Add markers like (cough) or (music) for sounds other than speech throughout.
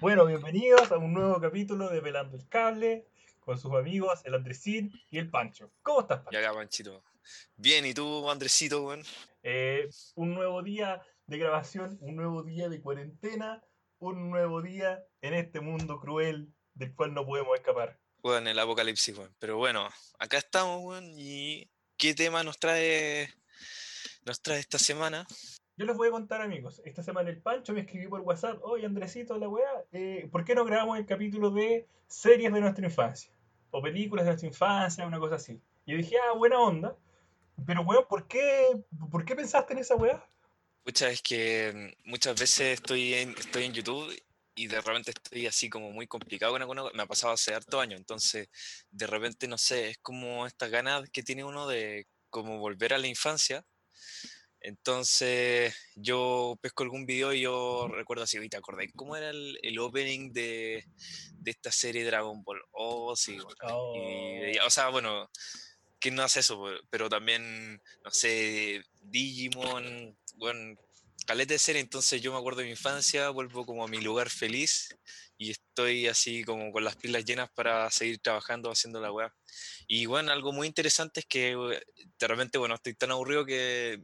Bueno, bienvenidos a un nuevo capítulo de Pelando el Cable con sus amigos, el Andresín y el Pancho. ¿Cómo estás, Pancho? Ya acá, Panchito. Bien, ¿y tú, Andresito, weón? Eh, un nuevo día de grabación, un nuevo día de cuarentena, un nuevo día en este mundo cruel del cual no podemos escapar. Weón, el apocalipsis, weón. Pero bueno, acá estamos, weón, y ¿qué tema nos trae, nos trae esta semana? Yo les voy a contar, amigos. Esta semana el Pancho me escribió por WhatsApp, oye, Andresito, la weá, eh, ¿por qué no grabamos el capítulo de series de nuestra infancia? O películas de nuestra infancia, una cosa así. Y yo dije, ah, buena onda. Pero, weón, ¿por qué, ¿por qué pensaste en esa weá? Pucha, es que mm, muchas veces estoy en, estoy en YouTube y de repente estoy así como muy complicado con alguna. Me ha pasado hace harto años, entonces de repente, no sé, es como estas ganas que tiene uno de como volver a la infancia. Entonces yo pesco algún video y yo recuerdo así, ¿te acordáis cómo era el, el opening de, de esta serie Dragon Ball? Oh, sí. bueno, Oh. y veía- o sea, bueno, ¿quién no hace eso? Pero también, no sé, Digimon, bueno, caleta de serie, entonces yo me acuerdo de mi infancia, vuelvo como a mi lugar feliz y estoy así como con las pilas llenas para seguir trabajando, haciendo la weá. Y bueno, algo muy interesante es que eh, de repente, bueno, estoy tan aburrido que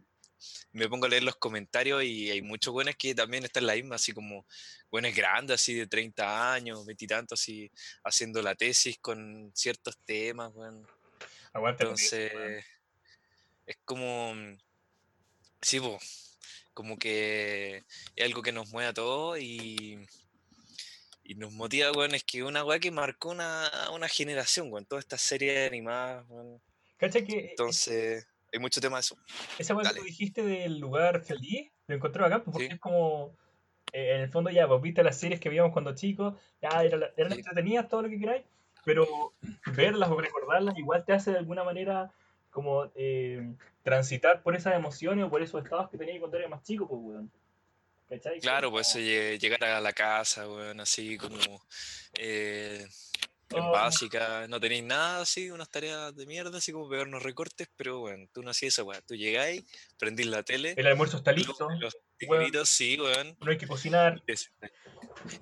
me pongo a leer los comentarios y hay muchos buenos que también están en la misma, así como buenos grandes, así de 30 años, 20 y tantos, así haciendo la tesis con ciertos temas, weón. Aguante Entonces, es como, mm, sí, po, como que es algo que nos mueve a todos y, y nos motiva, weón, es que una weá que marcó una, una generación, weón, todas estas series animadas, weón. ¿Cachai que Entonces, hay mucho tema de eso. esa weá que tú dijiste del lugar feliz, lo encontré bacán, pues, porque Sí. es como, eh, en el fondo ya, pues viste las series que veíamos cuando chicos, ya era la- eran Sí. entretenidas, todo lo que queráis, pero verlas o recordarlas igual te hace de alguna manera como eh, transitar por esas emociones o por esos estados que tenías cuando eras más chico, pues, weón. ¿Cachai? Claro, pues eso, lle- llegar a la casa, weón, así como eh, en oh, básica, no tenéis nada así, unas tareas de mierda, así como pegarnos recortes, pero bueno, tú no hacías esa weá, tú llegáis, prendís la tele, el almuerzo está listo, los tigritos, sí, weón. no hay que cocinar.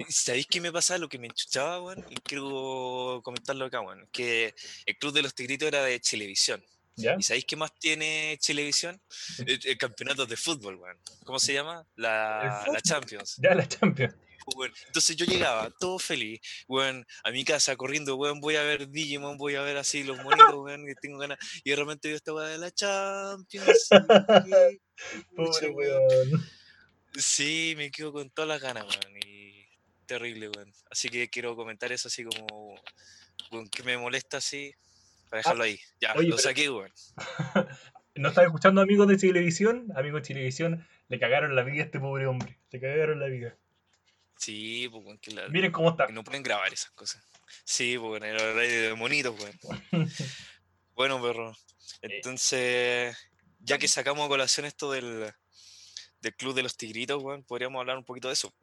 ¿Sabéis qué me pasaba? Lo que me enchuchaba, weón, y quiero comentarlo acá, weón, que el Club de los Tigritos era de Chilevisión. ¿Ya? ¿Y sabéis qué más tiene Chilevisión? El, el campeonato de fútbol, weón. ¿Cómo se llama? La, la Champions. ya la Champions. Weón. Entonces yo llegaba todo feliz, weón, a mi casa corriendo, weón, voy a ver Digimon, voy a ver así los monitos, weón, que tengo ganas. Y de repente veo esta weá de la Champions. (laughs) Pobre weón. weón. Sí, me quedo con todas las ganas, weón. Y terrible, weón. Así que quiero comentar eso así como, weón, que me molesta así, para Ah, dejarlo ahí. Ya, oye, lo pero saqué, weón. (laughs) ¿no estás escuchando amigos de Televisión? Amigos de Televisión, le cagaron la vida a este pobre hombre. Le cagaron la vida. Sí, pues, weón, que, la- Miren cómo está. que no pueden grabar esas cosas. Sí, pues, weón, era de monitos, weón. (laughs) Bueno, perro. Eh, Entonces, ya que pues, sacamos a colación esto del, del Club de los Tigritos, weón, podríamos hablar un poquito de eso.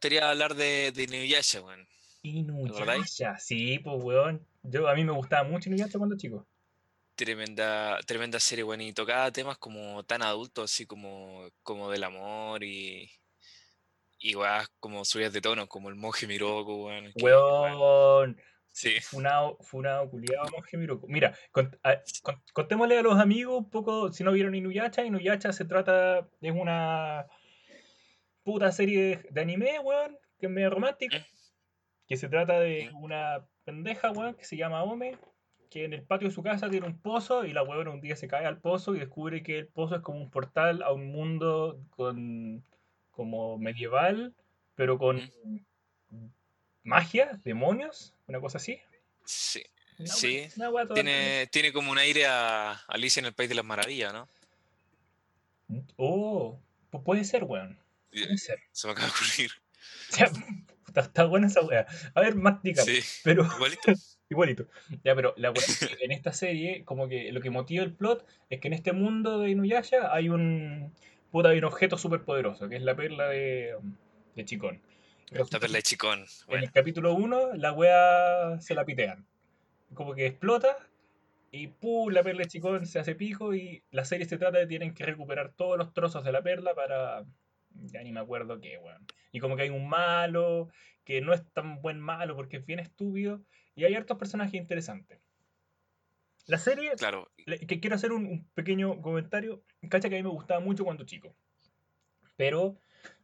Quería hablar de, de Inuyasha, weón. Inuyasha, sí, pues weón. Yo, a mí me gustaba mucho Inuyasha cuando chico. Tremenda, tremenda serie, weón, y tocaba temas como tan adultos, así como, como del amor y, y weas como subidas de tono, como el monje Miroku, weón, weón, sí, Funao, funao, culiao, monje Miroku. Mira, cont- a- con- contémosle a los amigos un poco, si no vieron Inuyasha, Inuyasha se trata, es una puta serie de, de anime, weón, que es medio romántica, ¿Mm? que se trata de ¿Mm? una pendeja, weón, que se llama Ome, que en el patio de su casa tiene un pozo y la weón un día se cae al pozo y descubre que el pozo es como un portal a un mundo con como medieval, pero con magia, demonios, una cosa así. Sí, Una sí, una tiene, tiene como un aire a Alicia en el País de las Maravillas, ¿no? Oh, pues puede ser, weón. Puede ser. Se me acaba de ocurrir. (laughs) Ya, está, está buena esa weá. A ver, más Sí, pero igualito. (laughs) igualito. Ya, pero la weá es que (laughs) en esta serie, como que lo que motiva el plot es que en este mundo de Inuyasha hay un puta, hay un objeto súper poderoso, que es la perla de, de Chicón. La perla de Chicón. en Bueno, el capítulo 1 la weá se la pitean. Como que explota y ¡pum! la perla de Chicón se hace pico y la serie se trata de que tienen que recuperar todos los trozos de la perla para Ya ni me acuerdo qué, weón. Y como que hay un malo, que no es tan buen malo porque es bien estúpido. Y hay hartos personajes interesantes. La serie, Claro, que quiero hacer un, un pequeño comentario. Cacha que a mí me gustaba mucho cuando chico. Pero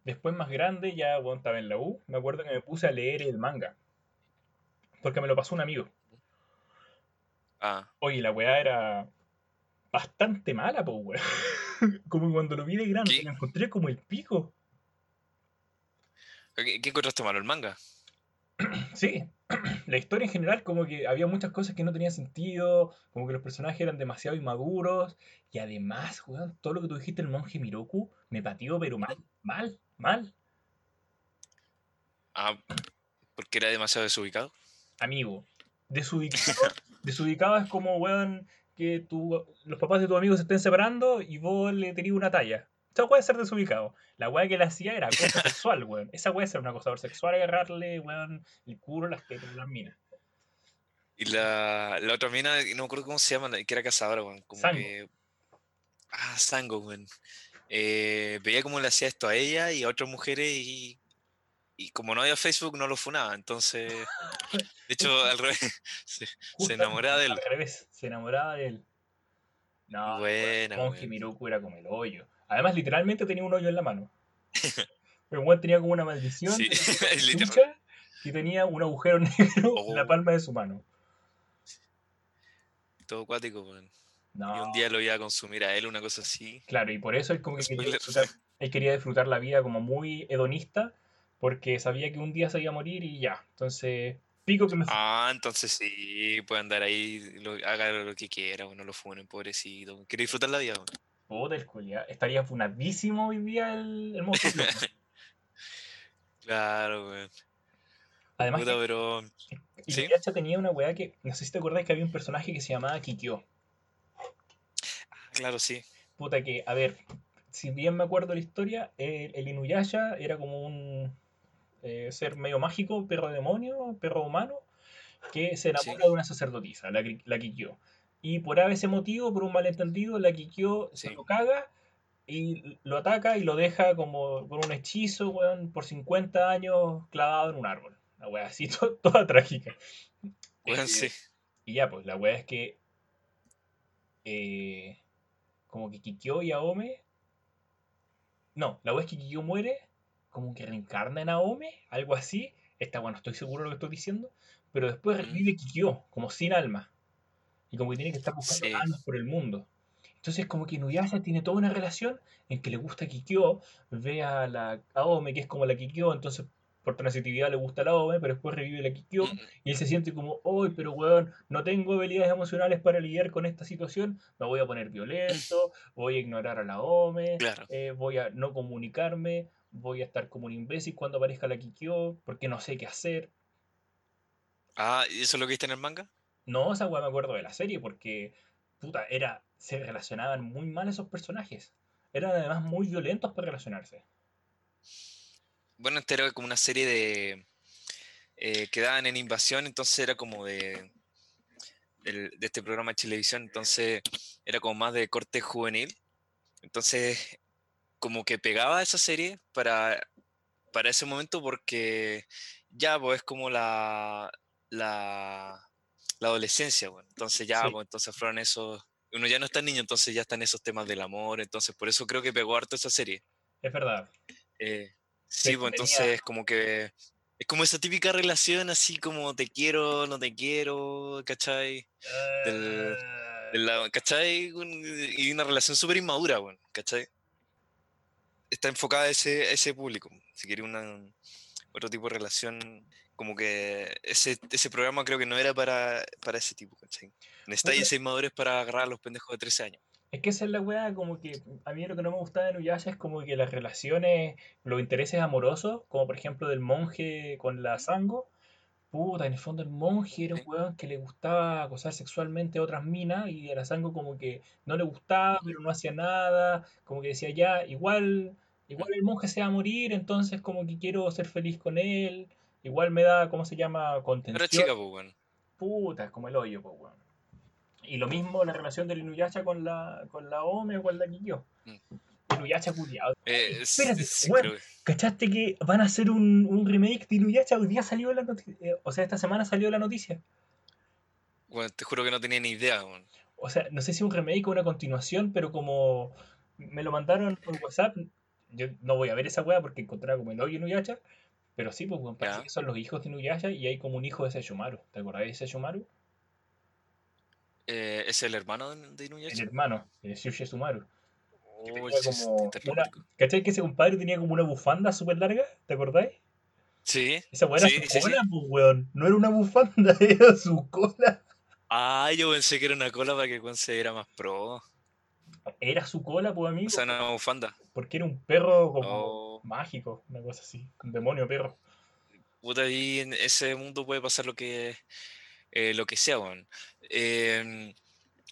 después más grande, ya cuando estaba en la U, me acuerdo que me puse a leer el manga. Porque me lo pasó un amigo. ah, Oye, la weá era bastante mala, po, weón. (laughs) Como cuando lo vi de grande, ¿Qué? lo encontré como el pico. ¿qué, qué encontraste malo? ¿El manga? Sí, (clears throat) la historia en general, como que había muchas cosas que no tenían sentido, como que los personajes eran demasiado inmaduros, y además, weón, todo lo que tú dijiste, el monje Miroku, me pateó, pero mal, mal, mal. Ah, porque era demasiado desubicado. Amigo, desubicado, (laughs) desubicado es como, weón, que tú, los papás de tu amigo se estén separando y vos le tenías una talla. Esa puede ser desubicado. La weá que le hacía era acoso (laughs) sexual, weón. Esa puede ser un acosador sexual, agarrarle, weón, el culo, las tetas, las minas. Y la, la otra mina, no me acuerdo cómo se llama, la que era cazadora, weón. Como Sango. que. Ah, Sango, weón. Eh, veía cómo le hacía esto a ella y a otras mujeres y. Y como no había Facebook, no lo funaba. Entonces. (laughs) De hecho, al revés. (laughs) Se, enamoraba de él. Al revés, se enamoraba de él. No, weón. Miroku era como el hoyo. Además, literalmente tenía un hoyo en la mano. (laughs) El weón tenía como una maldición Sí, chucha (laughs) que tenía un agujero (laughs) negro en la Oh. palma de su mano. Todo acuático, weón. No, Y un día lo iba a consumir a él, una cosa así. claro, y por eso él como que quería disfrutar, él quería disfrutar la vida como muy hedonista, porque sabía que un día se iba a morir y ya. Entonces, pico que me Ah, entonces sí, puede andar ahí, lo- haga lo que quiera, bueno, lo funen, pobrecito. Quiere disfrutar la vida, weón. Puta, el culiao, Estaría funadísimo hoy día el, el. Miroku. (laughs) Claro, weón. Además, Puta, que pero. ¿Sí? Inuyasha tenía una weá que, no sé si te acordás que había un personaje que se llamaba Kikyo. Claro, sí. Puta que, a ver, si bien me acuerdo la historia, el, el Inuyasha era como un eh, ser medio mágico, perro demonio, perro humano, que se enamora Sí. de una sacerdotisa, la, la Kikyo. Y por ese motivo, por un malentendido, la Kikyo se lo caga y lo ataca y lo deja como con un hechizo, weón, por 50 años clavado en un árbol. Una weá así, (laughs) to- toda trágica. Weón, sí. Y ya, pues la weá es que. eh, como que Kikyo y Aome. No, la weá es que Kikyo muere. Como que reencarna en Aome, algo así. Está bueno, estoy seguro de lo que estoy diciendo. Pero después revive Kikyo, como sin alma. Y como que tiene que estar buscando Sí. almas por el mundo. Entonces, como que Inuyasha tiene toda una relación en que le gusta Kikyo, ve a la Aome, que es como la Kikyo, entonces por transitividad le gusta la Aome, pero después revive la Kikyo. Mm, Y él se siente como, hoy, pero weón, no tengo habilidades emocionales para lidiar con esta situación, me voy a poner violento, voy a ignorar a la OME, Claro. eh, voy a no comunicarme, voy a estar como un imbécil cuando aparezca la Kikyo, porque no sé qué hacer. Ah, ¿y eso es lo que viste en el manga? No, esa weá me acuerdo de la serie, porque, puta, era, se relacionaban muy mal esos personajes. Eran además muy violentos para relacionarse. Bueno, este era como una serie de. eh, que daban en invasión, entonces era como de. del- de este programa de televisión, entonces era como más de corte juvenil. Entonces, como que pegaba esa serie para, para ese momento porque ya, pues es como la, la, la adolescencia, bueno. Entonces ya, Sí. pues entonces fueron esos, uno ya no está niño, entonces ya están esos temas del amor, entonces por eso creo que pegó harto esa serie. Es verdad. Eh, sí, pues entonces como que es como esa típica relación así como te quiero, no te quiero, ¿cachai? Del- Ah, De la- ¿Cachai? Y una relación súper inmadura, bueno, ¿cachai? Está enfocada a ese, a ese público. Si quiere una, otro tipo de relación, como que ese, ese programa creo que no era para, para ese tipo, ¿cachai? Necesitáis Oye. esa inmadurez para agarrar a los pendejos de 13 años. Es que esa es la weá, como que a mí lo que no me gustaba de Nuyasha es como que las relaciones, los intereses amorosos, como por ejemplo del monje con la Sango, puta, en el fondo el monje era un weón que le gustaba acosar sexualmente a otras minas y a la Sango como que no le gustaba, pero no hacía nada, como que decía ya, igual, igual el monje se va a morir, entonces como que quiero ser feliz con él, igual me da, ¿cómo se llama? Pero Contención. chica, pues, bueno. Puta, es como el hoyo, pues, weón. Y lo mismo la relación del Inuyasha con la, con la Ome o con la Kikyo. Mm. Inuyasha culiado. Eh, Espérate, sí, bueno. ¿Cachaste que van a hacer un, un remake de Inuyasha? Hoy día salió la noticia. o sea, esta semana salió la noticia. bueno, te juro que no tenía ni idea, weón. O sea, no sé si un remake o una continuación, pero como me lo mandaron por WhatsApp, yo no voy a ver esa weá porque encontraba como el hoyo Inuyasha. Pero sí, pues weón, parece que son los hijos de Inuyasha y hay como un hijo de Sesshomaru. ¿Te acordás de Sesshomaru? Eh, ¿Es el hermano de, de El Inuyasha? hermano de Shushi Sumaru. que Oh, como una-. ¿Cachai que ese compadre tenía como una bufanda súper larga? ¿Te acordáis? Sí. Esa era Sí, su sí, sí. cola, pues weón. No era una bufanda, (laughs) era su cola. Ah, yo pensé que era una cola para que se más pro. Era su cola, pues amigo. O sea, una bufanda. Porque era un perro como Oh. Mágico, una cosa así. Un demonio perro. Puta, ahí en ese mundo puede pasar lo que, eh, lo que sea, weón. Em,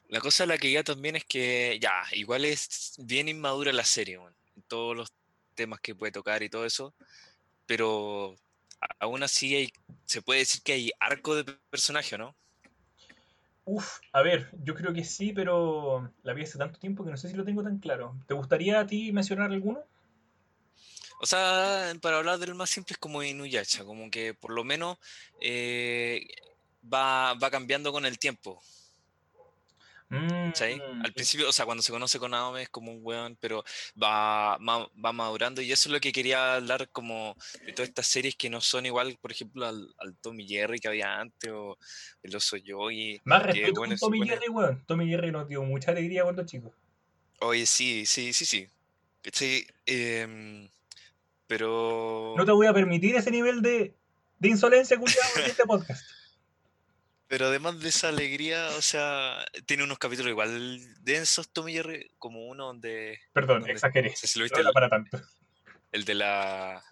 la cosa a la que ya también es que, ya, igual es bien inmadura la serie, weón. En todos los temas que puede tocar y todo eso. Pero aún así hay, se puede decir que hay arco de personaje, ¿no? Uf, a ver, yo creo que sí, pero la vi hace tanto tiempo que no sé si lo tengo tan claro. ¿Te gustaría a ti mencionar alguno? O sea, para hablar del más simple es como Inuyasha, como que por lo menos eh, va, va cambiando con el tiempo. ¿cachai? Mm, Al principio, o sea, cuando se conoce con Naomi es como un weón, pero va, va, va madurando y eso es lo que quería hablar como de todas estas series que no son igual, por ejemplo, al, al Tommy Jerry que había antes o el Oso Yogi. Más respeto bueno, con Tommy bueno, Jerry, weón. Tommy Jerry nos dio mucha alegría cuando chicos. Oye, sí, sí, sí, sí. ¿cachai? Em, pero... No te voy a permitir ese nivel de, de insolencia, culiado, en este podcast. (laughs) Pero además de esa alegría, o sea, tiene unos capítulos igual densos, Tommy Jerry, como uno donde, Perdón, donde- exageré. no sé si lo No viste, el, para tanto. el de la...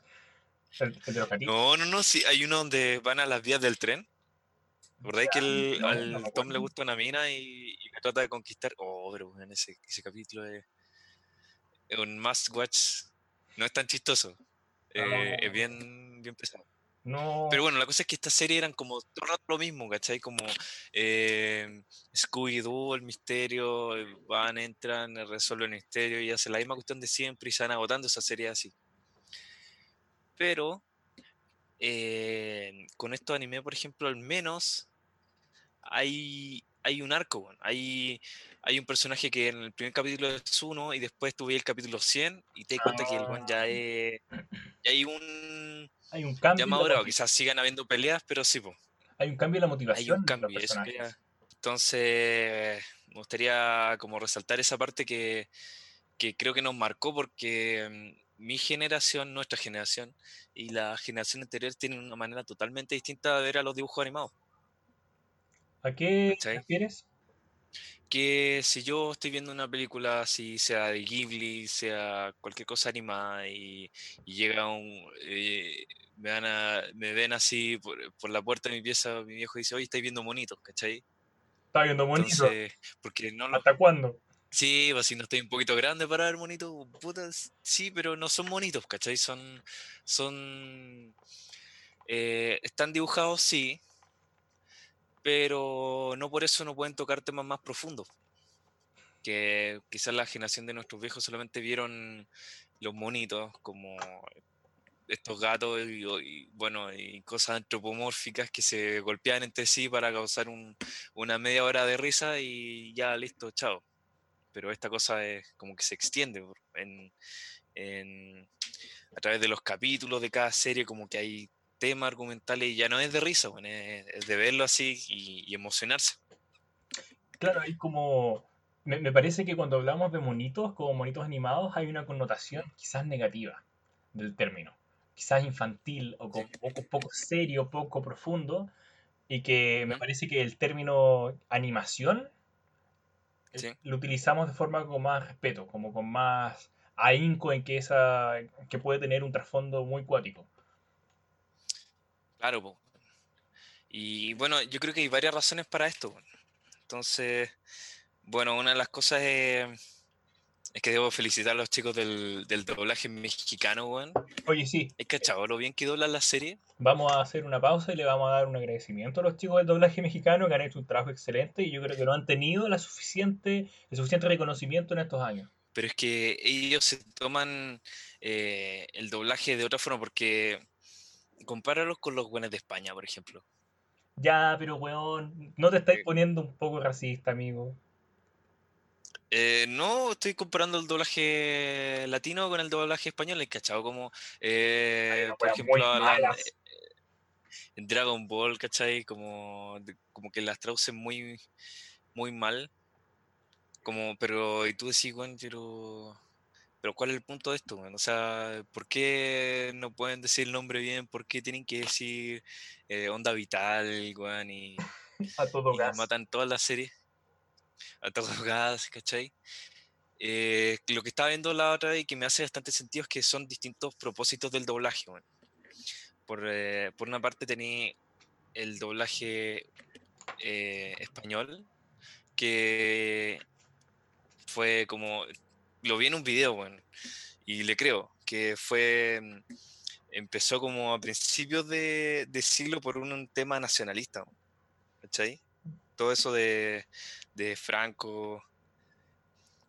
El, el de los gatitos. No, no, no, sí, hay uno donde van a las vías del tren. ¿Recordáis que el, no, al no me Tom le gusta una mina y, y la trata de conquistar? Oh, pero bueno, ese, ese capítulo es, es un must watch. No es tan chistoso. Eh, Ah. es bien, bien pesado. No. Pero bueno, la cosa es que esta serie eran como todo el rato lo mismo, ¿cachai? Como eh, Scooby-Doo, el misterio, eh, van, entran, eh, resuelven el misterio y hacen la misma cuestión de siempre y se van agotando esa serie así. Pero eh, con estos anime, por ejemplo, al menos hay, hay un arco, weón. hay, hay un personaje que en el primer capítulo es uno y después tuve el capítulo 100 y te das cuenta que el weón ya es... hay un... hay un cambio. Ya madurado, quizás sigan habiendo peleas, pero sí, po, Hay un cambio en la hay motivación un de los cambio. eso Entonces, me gustaría como resaltar esa parte que, que creo que nos marcó porque mm, mi generación, nuestra generación y la generación anterior tienen una manera totalmente distinta de ver a los dibujos animados. ¿A qué te ¿Cachai? refieres? Que si yo estoy viendo una película, si sea de Ghibli, sea cualquier cosa animada y, y llega un... eh, me, van a- me ven así por, por la puerta de mi pieza, mi viejo dice, oye, estáis viendo monitos, ¿cachai? Está viendo porque no lo... ¿Hasta cuándo? Sí, pues si no estoy un poquito grande para ver monitos, puta, s- sí, pero no son monitos, ¿cachai? Son, son, eh, están dibujados, sí, pero no por eso no pueden tocar temas más profundos. Que quizás la generación de nuestros viejos solamente vieron los monitos como estos gatos y, y, bueno, y cosas antropomórficas que se golpeaban entre sí para causar un- una media hora de risa y ya listo, chao pero esta cosa es como que se extiende en, en- a través de los capítulos de cada serie, como que hay temas argumentales y ya no es de risa, bueno, es, es de verlo así y, y emocionarse. Claro, hay como. Me, me parece que cuando hablamos de monitos, como monitos animados, hay una connotación quizás negativa del término. Quizás infantil o como poco, poco serio, poco profundo. Y que me parece que el término animación eh, Sí. lo utilizamos de forma con más respeto, como con más ahínco en que esa que puede tener un trasfondo muy cuático. Claro, po. Y bueno, yo creo que hay varias razones para esto. Entonces, bueno, una de las cosas es, es que debo felicitar a los chicos del, del doblaje mexicano, weón. Oye, sí, ¿Hay cachado lo bien que doblan la serie? Vamos a hacer una pausa y le vamos a dar un agradecimiento a los chicos del doblaje mexicano que han hecho un trabajo excelente y yo creo que no han tenido la suficiente, el suficiente reconocimiento en estos años. pero es que ellos se toman eh, el doblaje de otra forma, porque compáralos con los buenos de España, por ejemplo. Ya, pero weón, no te estáis poniendo un poco racista, amigo. Eh, no, estoy comparando el doblaje latino con el doblaje español, ¿he cachado? Como, eh, por ejemplo, en Dragon Ball, ¿cachai? Como, como que las traducen muy, muy mal. Como, pero, y tú decís, bueno, pero, pero ¿cuál es el punto de esto, O sea, ¿por qué no pueden decir el nombre bien? ¿Por qué tienen que decir eh, Onda Vital, weón? Y, (laughs) a todo y matan todas las series. A todo (laughs) gas, ¿cachai? Eh, lo que estaba viendo la otra vez y que me hace bastante sentido es que son distintos propósitos del doblaje, Por, eh, por una parte tenía el doblaje español, que fue como, lo vi en un video, bueno, y le creo, que fue, mm, empezó como a principios de, siglo por un, tema nacionalista, ¿cachai? Todo eso de, Franco,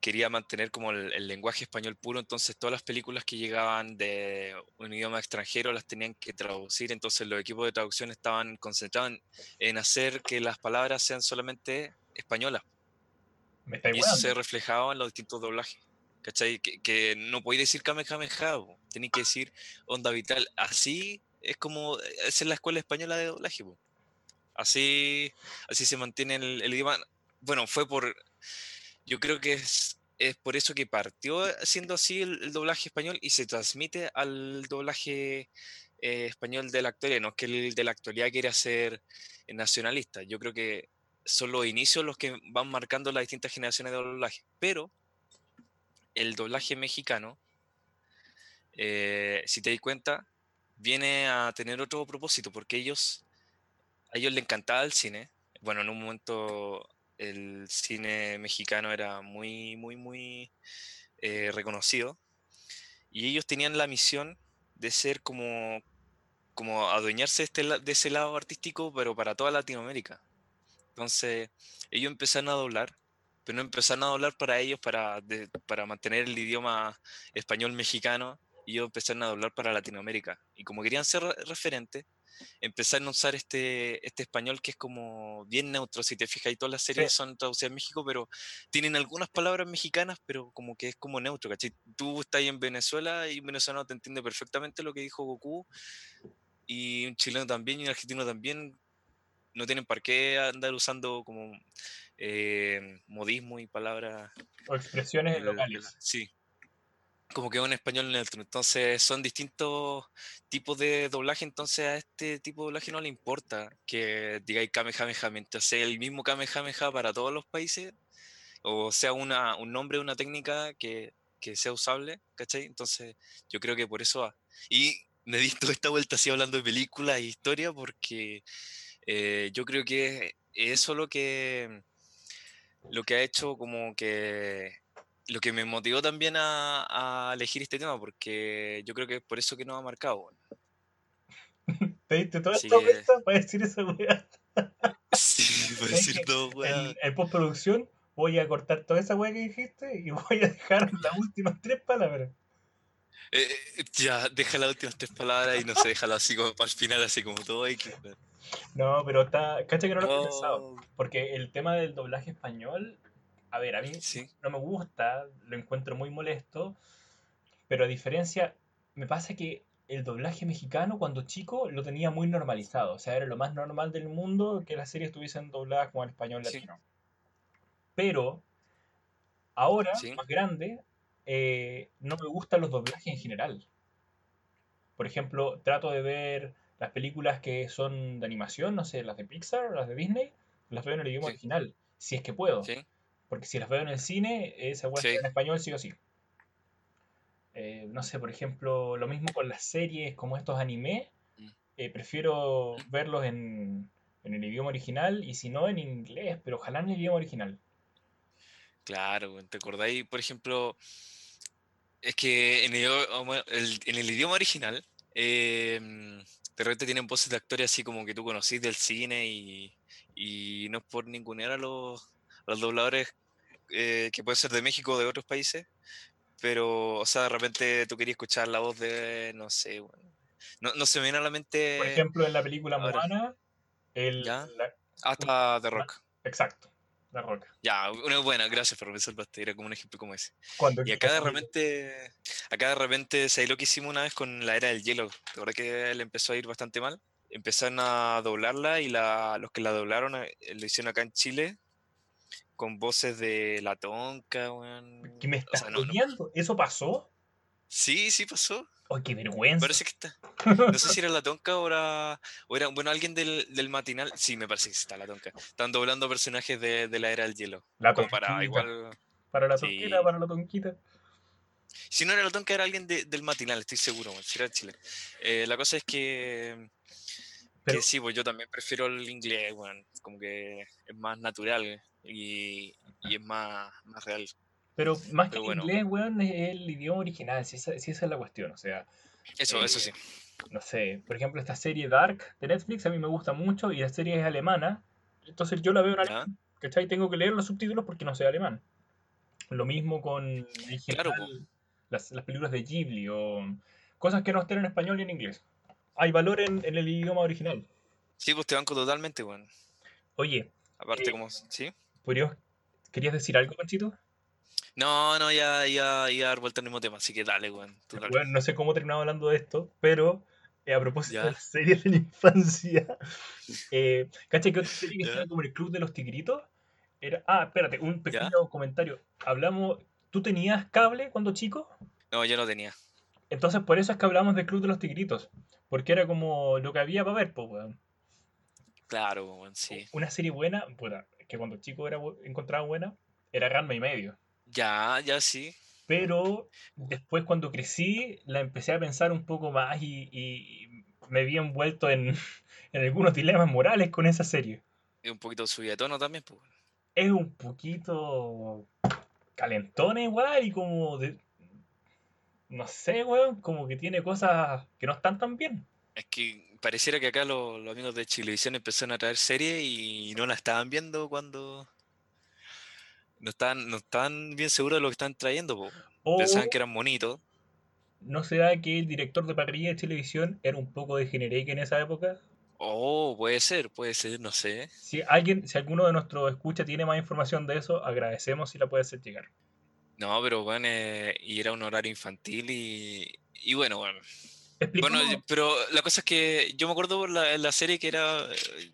quería mantener como el, lenguaje español puro, entonces todas las películas que llegaban de un idioma extranjero las tenían que traducir, entonces los equipos de traducción estaban concentrados en hacer que las palabras sean solamente españolas y eso se reflejaba en los distintos doblajes. ¿Cachai? Que, no podéis decir Kamehameha, tenéis que decir onda vital. Así es como, esa es la escuela española de doblaje. Así, así se mantiene el, idioma. Bueno, fue por, yo creo que es, es por eso que partió siendo así el, doblaje español y se transmite al doblaje eh, español de la actualidad. No es que el de la actualidad quiera ser nacionalista. Yo creo que son los inicios los que van marcando las distintas generaciones de doblaje. Pero el doblaje mexicano, eh, si te das cuenta, viene a tener otro propósito, porque ellos, a ellos les encantaba el cine. Bueno, en un momento el cine mexicano era muy, muy, muy eh, reconocido. Y ellos tenían la misión de ser como, como adueñarse de, este, de ese lado artístico, pero para toda Latinoamérica. Entonces, ellos empezaron a doblar, pero no empezaron a doblar para ellos, para, para mantener el idioma español-mexicano, y ellos empezaron a doblar para Latinoamérica. Y como querían ser referentes, empezaron a usar este, este español que es como bien neutro. Si te fijas, y todas las series son traducidas en México, pero tienen algunas palabras mexicanas, pero como que es como neutro, ¿cachai? Tú estás ahí en Venezuela y un venezolano te entiende perfectamente lo que dijo Goku, y un chileno también, y un argentino también, no tienen por qué andar usando como eh, modismo y palabras. O expresiones locales. Sí. Como que un español neutro. Entonces son distintos tipos de doblaje. Entonces a este tipo de doblaje no le importa que digáis Kamehameha, mientras sea el mismo Kamehameha para todos los países, o sea una, un nombre, una técnica que, que sea usable, ¿cachai? Entonces yo creo que por eso va. Y me di (laughs) toda esta vuelta así hablando de películas e historia porque eh, yo creo que eso lo que, lo que ha hecho como que lo que me motivó también a, elegir este tema, porque yo creo que es por eso que nos ha marcado. (laughs) ¿Te diste toda esta vuelta para decir esa weá? (laughs) Sí, para decir todo, weá. En, postproducción voy a cortar toda esa weá que dijiste y (laughs) voy a dejar las últimas tres palabras. Eh, eh, ya, deja las últimas tres palabras y no sé, déjalo así como para el final, así como todo. Hay que... No, pero está. Cacha que no lo he pensado. Porque el tema del doblaje español, a ver, a mí no me gusta, lo encuentro muy molesto. Pero a diferencia, me pasa que el doblaje mexicano cuando chico lo tenía muy normalizado. O sea, era lo más normal del mundo que las series estuviesen dobladas como el español latino. Pero ahora, más grande, eh, no me gustan los doblajes en general. Por ejemplo, trato de ver las películas que son de animación, no sé, las de Pixar, las de Disney, las veo en el idioma original, si es que puedo. Porque si las veo en el cine, esa sí. en español sí o sí. Eh, no sé, por ejemplo, lo mismo con las series como estos anime, mm. eh, prefiero verlos en, en, el idioma original y si no en inglés, pero ojalá en el idioma original. Claro, ¿te acordáis, por ejemplo? Es que en el, en el idioma original, eh, de repente tienen voces de actores así como que tú conocís del cine y, y no es por ningunear a los, a los dobladores eh, que puede ser de México o de otros países, pero, o sea, de repente tú querías escuchar la voz de, no sé, bueno, no, no se me viene a la mente. Por ejemplo, en la película. Moana, el, Hasta The Rock. exacto, la roca. Ya, una buena, gracias por me salvaste, era como un ejemplo como ese. Cuando Y acá de repente, acá de repente, ¿sabes lo que hicimos una vez con la era del hielo? La verdad que le empezó a ir bastante mal. Empezaron a doblarla y la, los que la doblaron eh, lo hicieron acá en Chile con voces de La Tonca, weón. ¿Qué me O estás sea, no, no. jodiendo? ¿Eso pasó? Sí, sí pasó. ¡Ay, qué vergüenza! Parece que está. (laughs) No sé si era La Tonca o era, o era bueno, alguien del, del matinal. Sí, me parece que está La Tonca. Están doblando personajes de, de la era del hielo. La Como para tonquita. igual. Para la Sí. tonquita, para la tonquita. Si no era la tonca, era alguien de- del matinal, estoy seguro, si era Chile. Eh, la cosa es que, Pero- que sí, pues yo también prefiero el inglés, weón, como que es más natural y, y es más, más real. Pero más que Pero el bueno. inglés, weón, es el idioma original, si esa, si esa es la cuestión. O sea, Eso, eso Eh, sí. no sé, por ejemplo, esta serie Dark de Netflix a mí me gusta mucho y la serie es alemana, entonces yo la veo en alemán, ¿cachai? Tengo que leer los subtítulos porque no sé alemán. Lo mismo con en Claro, general, las, las películas de Ghibli o cosas que no estén en español y en inglés. Hay valor en, en el idioma original. Sí, pues te banco totalmente, weón. Oye, Aparte, Eh, como. ¿Sí? ¿podrías- ¿querías decir algo, Panchito? No, no, ya ya iba a dar vuelta al mismo tema, así que dale, weón. Bueno, no sé cómo terminamos hablando de esto, pero eh, a propósito Ya. de las series de la infancia, (laughs) eh, ¿cachai que otra serie que Ya. estaba como el Club de los Tigritos? Era, ah, espérate, un pequeño comentario. Hablamos, ¿tú tenías cable cuando chico? No, yo no tenía. Entonces por eso es que hablamos del Club de los Tigritos, porque era como lo que había para ver, pues, weón. Claro, weón, sí. Una serie buena, puta, que cuando chico era, encontraba buena, era Ranma y medio. Ya, ya sí. Pero después cuando crecí la empecé a pensar un poco más y, y me vi envuelto en, (laughs) en algunos dilemas morales con esa serie. Y un poquito subida de tono también, pues. Es un poquito calentona igual y como de... No sé, weón, como que tiene cosas que no están tan bien. Es que pareciera que acá los, los amigos de Chilevisión empezaron a traer series y no la estaban viendo cuando no estaban, no estaban bien seguros de lo que estaban trayendo. po. O Pensaban que eran bonitos. no será que el director de parrilla de televisión era un poco de generique en esa época. Oh, puede ser, puede ser, no sé. Si alguien, si alguno de nuestros escucha tiene más información de eso, agradecemos si la puede hacer llegar. No, pero bueno, eh, y era un horario infantil y, y bueno, bueno. Bueno, pero la cosa es que yo me acuerdo la, la serie que era, eh,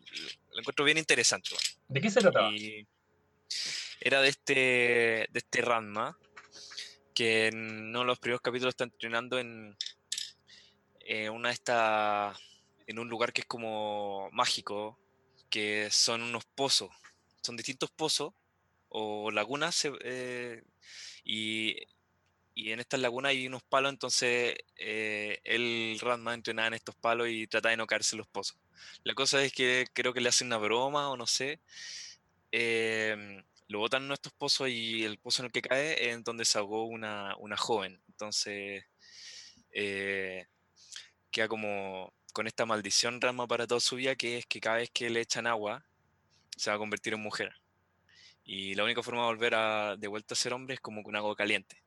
la encuentro bien interesante. ¿de qué se trataba? Y era de este, de este Ranma, que en uno de los primeros capítulos está entrenando en eh, una de estas, en un lugar que es como mágico, que son unos pozos, son distintos pozos o lagunas, eh, y, y en estas lagunas hay unos palos, entonces eh, el Ranma entrenaba en estos palos y trata de no caerse en los pozos. La cosa es que creo que le hacen una broma o no sé, lo botan en estos pozos y el pozo en el que cae es en donde se ahogó una, una joven. Entonces, eh, queda como con esta maldición rama para toda su vida, que es que cada vez que le echan agua, se va a convertir en mujer. Y la única forma de volver a, de vuelta a ser hombre es como con agua caliente.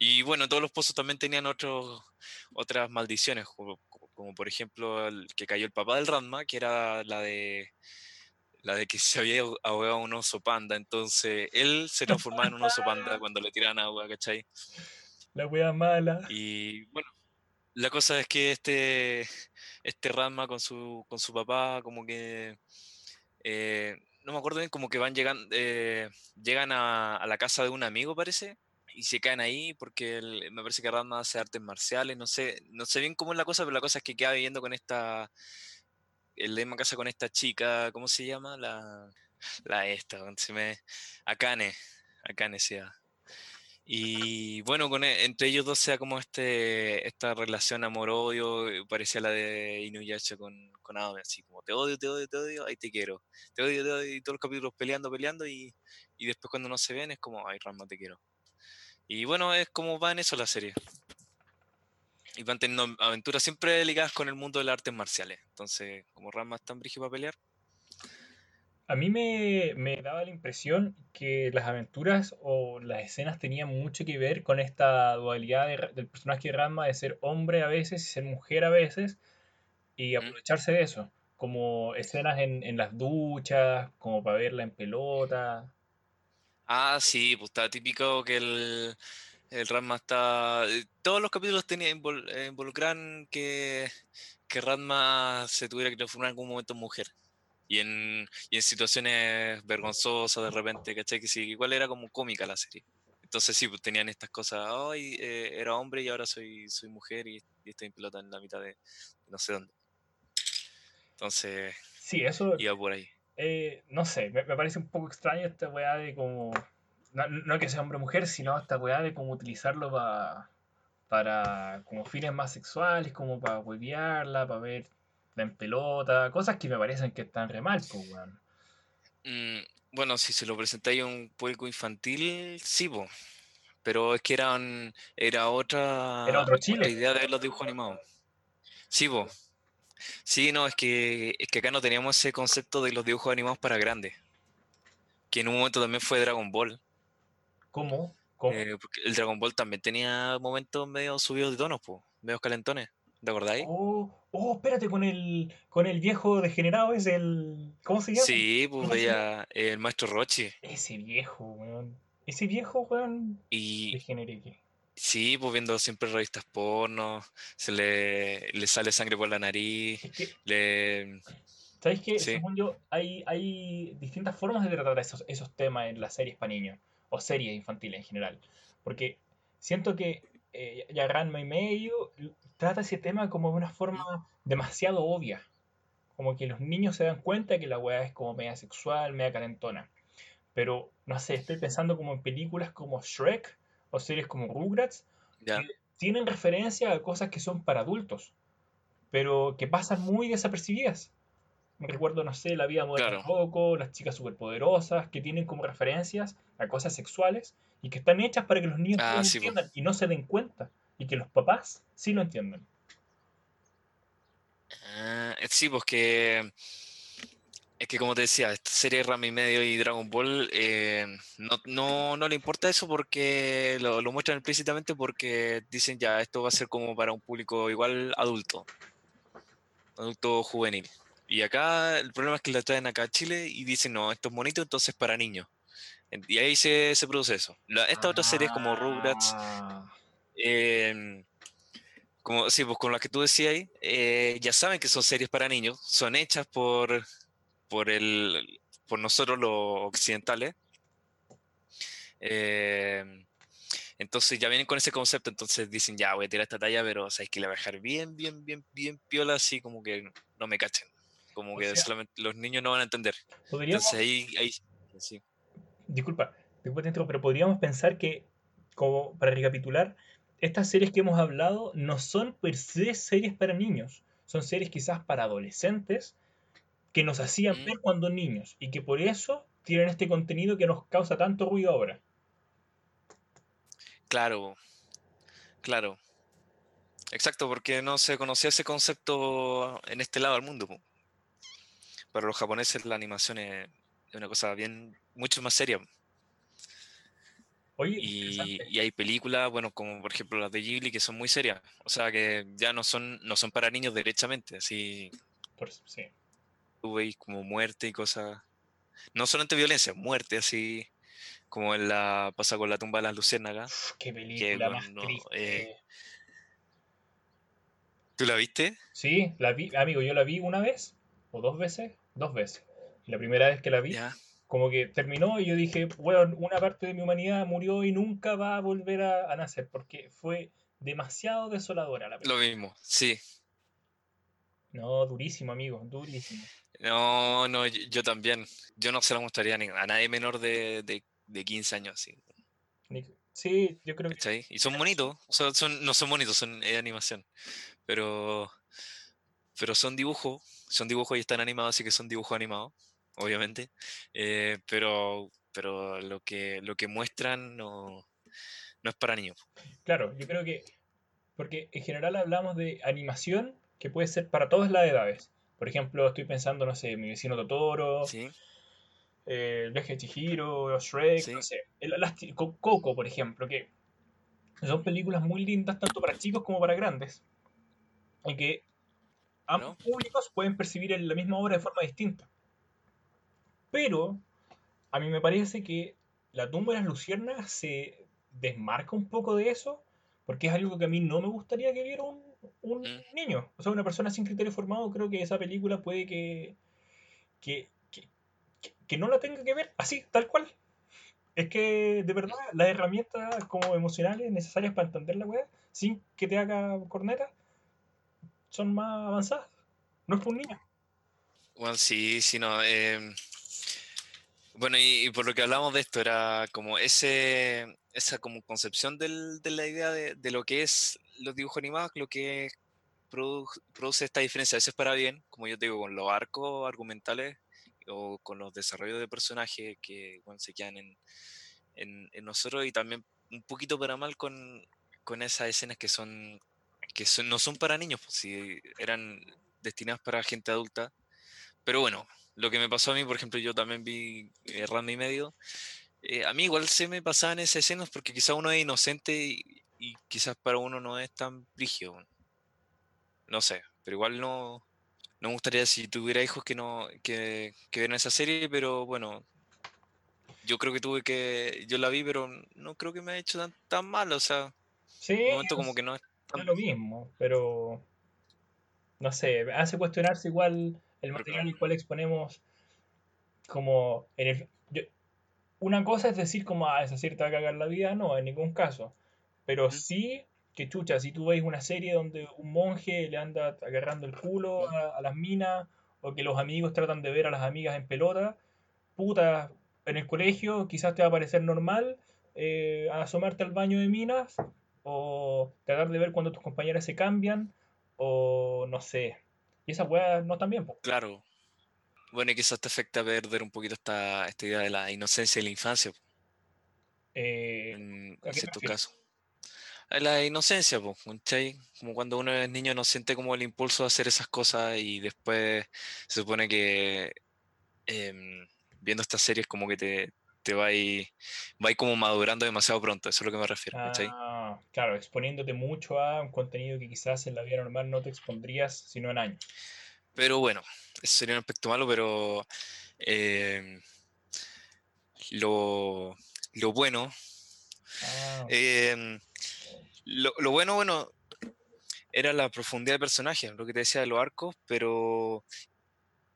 Y bueno, todos los pozos también tenían otras maldiciones, como, como por ejemplo el que cayó el papá del Ranma, que era la de la de que se había ahogado un oso panda, entonces él se transformaba en un oso panda (laughs) cuando le tiran agua, ¿cachai? La wea mala. Y bueno, la cosa es que este, este Ranma con su, con su papá, como que, eh, no me acuerdo bien, como que van llegando, eh, llegan a, a la casa de un amigo, parece, y se caen ahí porque el- me parece que Ranma hace artes marciales, no sé, no sé bien cómo es la cosa, pero la cosa es que queda viviendo con esta, en la misma casa con esta chica, ¿cómo se llama? La, la esta, se me, Akane, Akane se llama. Y bueno, con, e- entre ellos dos sea como este, esta relación amor-odio, eh, parecía la de Inuyasha con, con Aome, así como te odio, te odio, te odio, ahí te quiero. Te odio, te odio, y todos los capítulos peleando, peleando, y, y después cuando no se ven es como, ay, Ranma, te quiero. Y bueno, es como va en eso la serie. Y van teniendo aventuras siempre ligadas con el mundo de las artes marciales. Entonces, como Ranma es tan brígido para pelear, A mí me, me daba la impresión que las aventuras o las escenas tenían mucho que ver con esta dualidad de del personaje de Ranma de ser hombre a veces y ser mujer a veces y aprovecharse de eso, como escenas en, en las duchas, como para verla en pelota. Ah, sí, pues está típico que el, el Ranma está. eh, Todos los capítulos tenían invol- eh, involucran que, que Ranma se tuviera que transformar en algún momento en mujer. Y en, y en situaciones vergonzosas de repente, ¿cachai? Que sí, igual era como cómica la serie. Entonces sí, pues tenían estas cosas, ay, eh, era hombre y ahora soy, soy mujer y, y estoy en pelota en la mitad de no sé dónde. Entonces, Sí, eso, iba por ahí. eh, no sé, me, me parece un poco extraño esta weá de como, no, no que sea hombre o mujer, sino esta weá de como utilizarlo pa- para como fines más sexuales, como para huevearla, para ver en pelota, cosas que me parecen que están re mal, pues, weón. Mm, bueno, si se lo presentáis a un público infantil, sí, po, pero es que eran, era Era otra, otro otra Chile. idea de ver los dibujos animados. Sí, po. Sí, no, es que, es que acá no teníamos ese concepto de los dibujos animados para grandes, que en un momento también fue Dragon Ball, ¿Cómo? ¿Cómo? eh, el Dragon Ball también tenía momentos medio subidos de tonos, po, medio calentones, ¿te acordáis? Oh, oh, espérate, con el, con el viejo degenerado es el, ¿cómo se llama? Sí, pues veía el maestro Rochi Ese viejo, weón. Ese viejo, weón, y degenereque. Sí, pues viendo siempre revistas porno, se le, le sale sangre por la nariz, Es que le... ¿Sabéis que, Sí, según yo, hay, hay distintas formas de tratar esos, esos temas en las series para niños, o series infantiles en general? Porque siento que eh, ya Ranma y medio trata ese tema como de una forma demasiado obvia. Como que los niños se dan cuenta que la weá es como media sexual, media calentona. Pero, no sé, estoy pensando como en películas como Shrek o series como Rugrats, que tienen referencia a cosas que son para adultos, pero que pasan muy desapercibidas. Me recuerdo, no sé, La vida moderna de claro. Coco, Las chicas superpoderosas, que tienen como referencias a cosas sexuales y que están hechas para que los niños Ah, sí, pues. entiendan y no se den cuenta y que los papás sí lo entiendan. Ah, eh, sí, pues que... Es que como te decía, esta serie Rama y Medio y Dragon Ball eh, no, no, no le importa eso porque lo, lo muestran explícitamente porque dicen ya, esto va a ser como para un público igual adulto, adulto juvenil. Y acá el problema es que la traen acá a Chile y dicen, no, esto es bonito, entonces para niños. Y ahí se, se produce eso. La- estas otras series como Rugrats, Ah, em, como, sí, pues con las que tú decías ahí, eh, ya saben que son series para niños, son hechas por, por, el, por nosotros los occidentales. em, entonces ya vienen con ese concepto, entonces dicen, ya voy a tirar esta talla, pero sabes que la voy a dejar bien, bien, bien, bien piola, así como que no me cachen. Como o que sea, solamente los niños no van a entender. Entonces ahí, ahí sí. disculpa, disculpa interrumpo, pero podríamos pensar que, como para recapitular, estas series que hemos hablado no son per se series para niños, son series quizás para adolescentes que nos hacían Mm, ver cuando niños y que por eso tienen este contenido que nos causa tanto ruido ahora. Claro, claro. Exacto, porque no se conocía ese concepto en este lado del mundo. Para los japoneses la animación es una cosa bien, mucho más seria. Oye, Y, hay películas, bueno, como por ejemplo las de Ghibli, que son muy serias. O sea, que ya no son, no son para niños derechamente. Así Por- sí. tú veis como muerte y cosas. No solamente violencia, muerte, así como en la pasa con la tumba de las luciérnagas. Qué Que película más no, triste. eh, ¿tú la viste? Sí, la vi, amigo, yo la vi una vez o dos veces, dos veces. La primera vez que la vi, como que terminó y yo dije, bueno, una parte de mi humanidad murió y nunca va a volver a, a nacer porque fue demasiado desoladora la Lo película. mismo, sí. No, durísimo, amigo, durísimo. No, no, yo, yo también. Yo no se la mostraría a, nadie menor de, de, de 15 años, sí. Sí, yo creo que. Y son bonitos, o sea, son, no son bonitos, son animación. Pero, pero son dibujos, son dibujos y están animados, así que son dibujos animados, obviamente. Eh, pero, pero lo que, lo que muestran no, no es para niños. Claro, yo creo que, porque en general hablamos de animación que puede ser para todas las edades. Por ejemplo, estoy pensando, no sé, mi vecino Totoro, ¿Sí? eh, el viaje de Chihiro, Shrek, Sí. no sé. El- las- Coco, por ejemplo, que son películas muy lindas tanto para chicos como para grandes. Y que ambos ¿No? públicos pueden percibir la misma obra de forma distinta. Pero a mí me parece que La tumba de las luciérnagas se desmarca un poco de eso, porque es algo que a mí no me gustaría que viera un, un Mm. niño. O sea, una persona sin criterio formado, creo que esa película puede que, que, que, que- que no la tenga que ver así, tal cual. Es que, de verdad, las herramientas como emocionales necesarias para entender la weá, sin que te haga corneta, son más avanzadas. No es para un niño. Bueno, sí, sí, no. em, bueno, y, por lo que hablamos de esto, era como ese, esa como concepción de la idea de, lo que es los dibujos animados, lo que produ- produce esta diferencia. A veces para bien, como yo te digo, con los arcos argumentales o con los desarrollos de personajes que bueno, se quedan en, en, en nosotros y también un poquito para mal con, con esas escenas que son que son- no son para niños, pues, si eran destinadas para gente adulta. Pero bueno, lo que me pasó a mí, por ejemplo, yo también vi eh, Ranma y medio. eh, a mí igual se me pasaban esas escenas porque quizás uno es inocente y, y quizás para uno no es tan brígido. No sé, pero igual no, no me gustaría si tuviera hijos que no que, que vieran esa serie, pero bueno, yo creo que tuve que, yo la vi, pero no creo que me haya hecho tan, tan mal, o sea, Sí, momento como que no es tan... lo mismo, pero no sé, hace cuestionarse igual el material el cual exponemos como en el... yo- una cosa es decir como, ah, esa te va a cagar la vida, no, en ningún caso, pero sí que chucha, si tú veis una serie donde un monje le anda agarrando el culo a las minas, o que los amigos tratan de ver a las amigas en pelota, puta, en el colegio quizás te va a parecer normal eh, asomarte al baño de minas, o tratar de ver cuando tus compañeras se cambian, o no sé. Y esas weas no están bien, po. Claro. Bueno, y quizás te afecta a perder un poquito esta, esta idea de la inocencia de la infancia, Eh, en, casos. A La inocencia, pues, ¿cachai? Como cuando uno es niño no siente como el impulso de hacer esas cosas y después se supone que em, viendo estas series como que te, te va va ahí como madurando demasiado pronto, eso es lo que me refiero. Ah, claro, exponiéndote mucho a un contenido que quizás en la vida normal no te expondrías sino en años. Pero bueno, eso sería un aspecto malo, pero em, lo, lo bueno, Ah, em, lo, lo bueno, bueno, era la profundidad de personaje, lo que te decía de los arcos, pero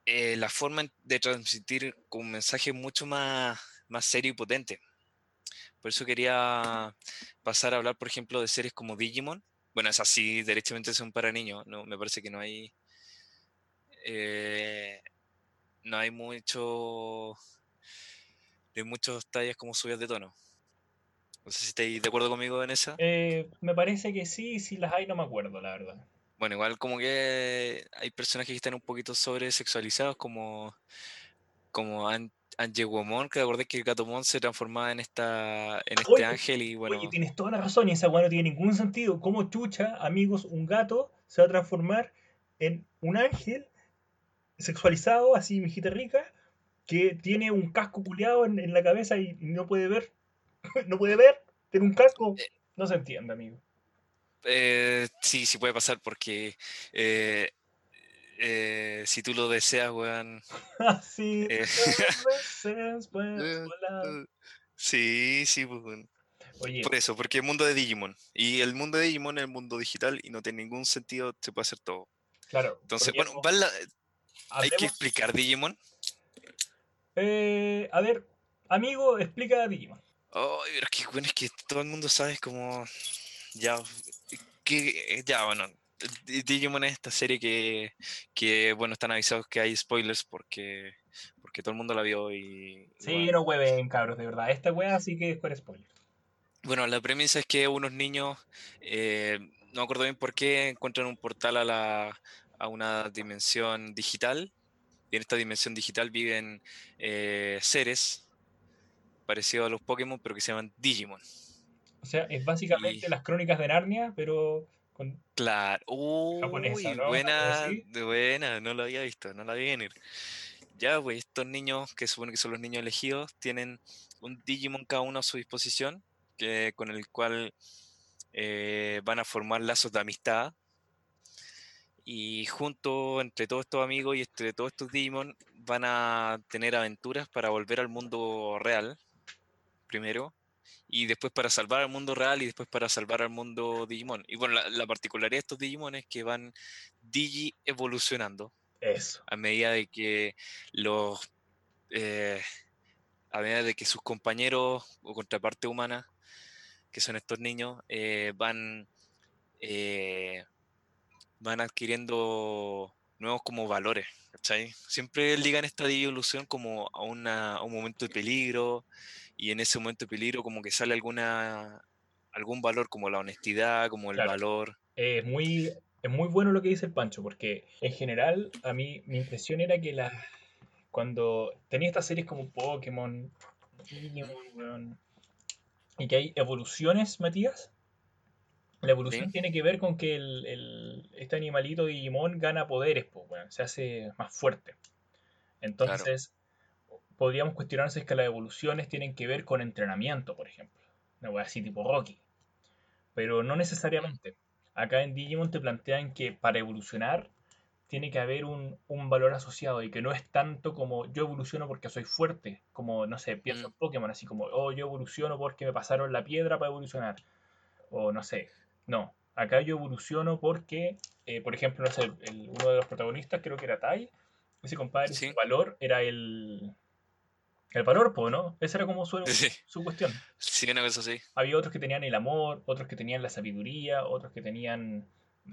eh, la forma de transmitir con un mensaje mucho más, más serio y potente. Por eso quería pasar a hablar, por ejemplo, de series como Digimon. Bueno, es así, derechamente son para niños. No, me parece que no hay. eh, no hay mucho. De muchos tallas como subidas de tono. No sé si estáis de acuerdo conmigo en esa. eh, me parece que sí, si las hay no me acuerdo, la verdad. Bueno, igual como que hay personajes que están un poquito sobresexualizados, como, como An- Angewomon, que acordé que el Gatomon se transformaba en esta, en este Oye, ángel y bueno, Oye, tienes toda la razón y esa weá no tiene ningún sentido. ¿Cómo chucha, amigos, un gato se va a transformar en un ángel sexualizado, así, mijita rica, que tiene un casco culeado en, en la cabeza y no puede ver? (laughs) no puede ver, tiene un casco. No se entiende, amigo. eh, sí, sí puede pasar porque eh, eh, si tú lo deseas, weón. (laughs) Eh, (laughs) puedes eh, volar. eh, sí, sí, pues, weón. Oye, Por eso, porque el mundo de Digimon. Y el mundo de Digimon es el mundo digital y no tiene ningún sentido, se puede hacer todo. claro. Entonces, bueno, la- hay que explicar Digimon. eh, a ver, amigo, explica a Digimon. Ay, pero es que, bueno, es que todo el mundo sabe como. Ya. Que, ya, bueno. Di- Digimon es esta serie que, que, bueno, están avisados que hay spoilers porque, porque todo el mundo la vio y. Sí, bueno. no hueven, cabros, de verdad. Esta wea sí que es con spoiler. Bueno, la premisa es que unos niños, eh, no me acuerdo bien por qué, encuentran un portal a, la, a una dimensión digital. Y en esta dimensión digital viven eh, seres parecidos a los Pokémon, pero que se llaman Digimon. O sea, es básicamente Y- las crónicas de Narnia, pero con... Claro, Japonesa, uy, ¿no? Algo buena, de buena, no lo había visto, no la vi venir. ya, pues estos niños, que supone que son los niños elegidos, tienen un Digimon cada uno a su disposición, que, con el cual eh, van a formar lazos de amistad. Y junto entre todos estos amigos y entre todos estos Digimon van a tener aventuras para volver al mundo real, primero, y después para salvar al mundo real y después para salvar al mundo Digimon. Y bueno, la, particularidad de estos Digimon es que van Digi evolucionando. Eso. A medida de que los. Eh, a medida de que sus compañeros o contraparte humana, que son estos niños, eh, van. Eh, van adquiriendo nuevos como valores, ¿cachai? Siempre ligan esta evolución como a, una, a un momento de peligro, y en ese momento de peligro como que sale alguna algún valor como la honestidad, como el valor. Es muy, es muy bueno lo que dice el Pancho, porque en general a mí mi impresión era que la, cuando tenía estas series como Pokémon, y que hay evoluciones, Matías, la evolución tiene que ver con que el, este animalito Digimon gana poderes, pues, se hace más fuerte. Entonces, podríamos cuestionarnos si que las evoluciones tienen que ver con entrenamiento, por ejemplo. Una wea así tipo Rocky. Pero no necesariamente. Acá en Digimon te plantean que para evolucionar tiene que haber un, valor asociado y que no es tanto como yo evoluciono porque soy fuerte, como, no sé, pienso en mm. Pokémon, así como, oh, yo evoluciono porque me pasaron la piedra para evolucionar. O no sé, no. Acá yo evoluciono porque, eh, por ejemplo, no sé, uno de los protagonistas, creo que era Tai, ese compadre, su valor era el, el valor, pues, ¿no? Esa era como su, su cuestión. Sí, una cosa así. Había otros que tenían el amor, otros que tenían la sabiduría, otros que tenían...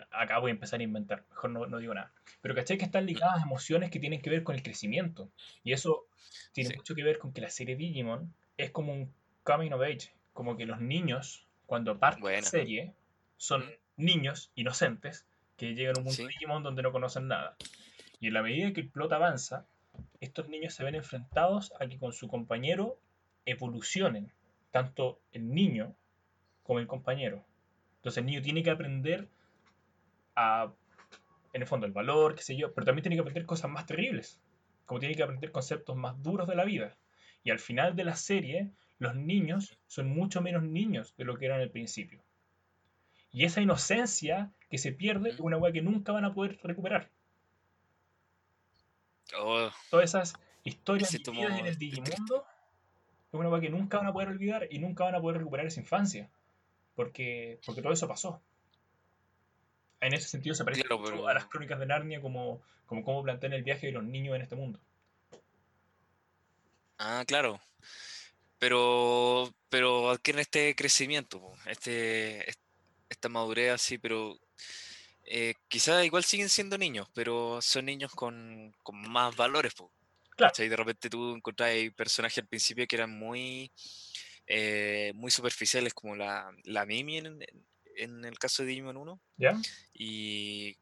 Acá voy a empezar a inventar, mejor no, digo nada. Pero caché que están ligadas a emociones que tienen que ver con el crecimiento. Y eso tiene mucho que ver con que la serie Digimon es como un coming of age. Como que los niños, cuando parten la serie, son niños inocentes que llegan a un mundo Digimon donde no conocen nada. Y en la medida que el plot avanza, estos niños se ven enfrentados a que con su compañero evolucionen, tanto el niño como el compañero. Entonces el niño tiene que aprender a, en el fondo, el valor, qué sé yo, pero también tiene que aprender cosas más terribles, como tiene que aprender conceptos más duros de la vida. Y al final de la serie, los niños son mucho menos niños de lo que eran al principio. Y esa inocencia que se pierde es una hueá que nunca van a poder recuperar. Oh. Todas esas historias en el Digimundo es una cosa que nunca van a poder olvidar y nunca van a poder recuperar esa infancia. Porque, porque todo eso pasó. En ese sentido se parece a las crónicas de Narnia como, como cómo plantean el viaje de los niños en este mundo. Ah, claro. Pero, pero adquieren este crecimiento, este, esta madurez así, pero eh, quizás igual siguen siendo niños, pero son niños con, más valores. Claro. De repente tú encontrás personajes al principio que eran muy, eh, muy superficiales, como la, la Mimi en, el caso de Digimon 1. ¿Ya? Y,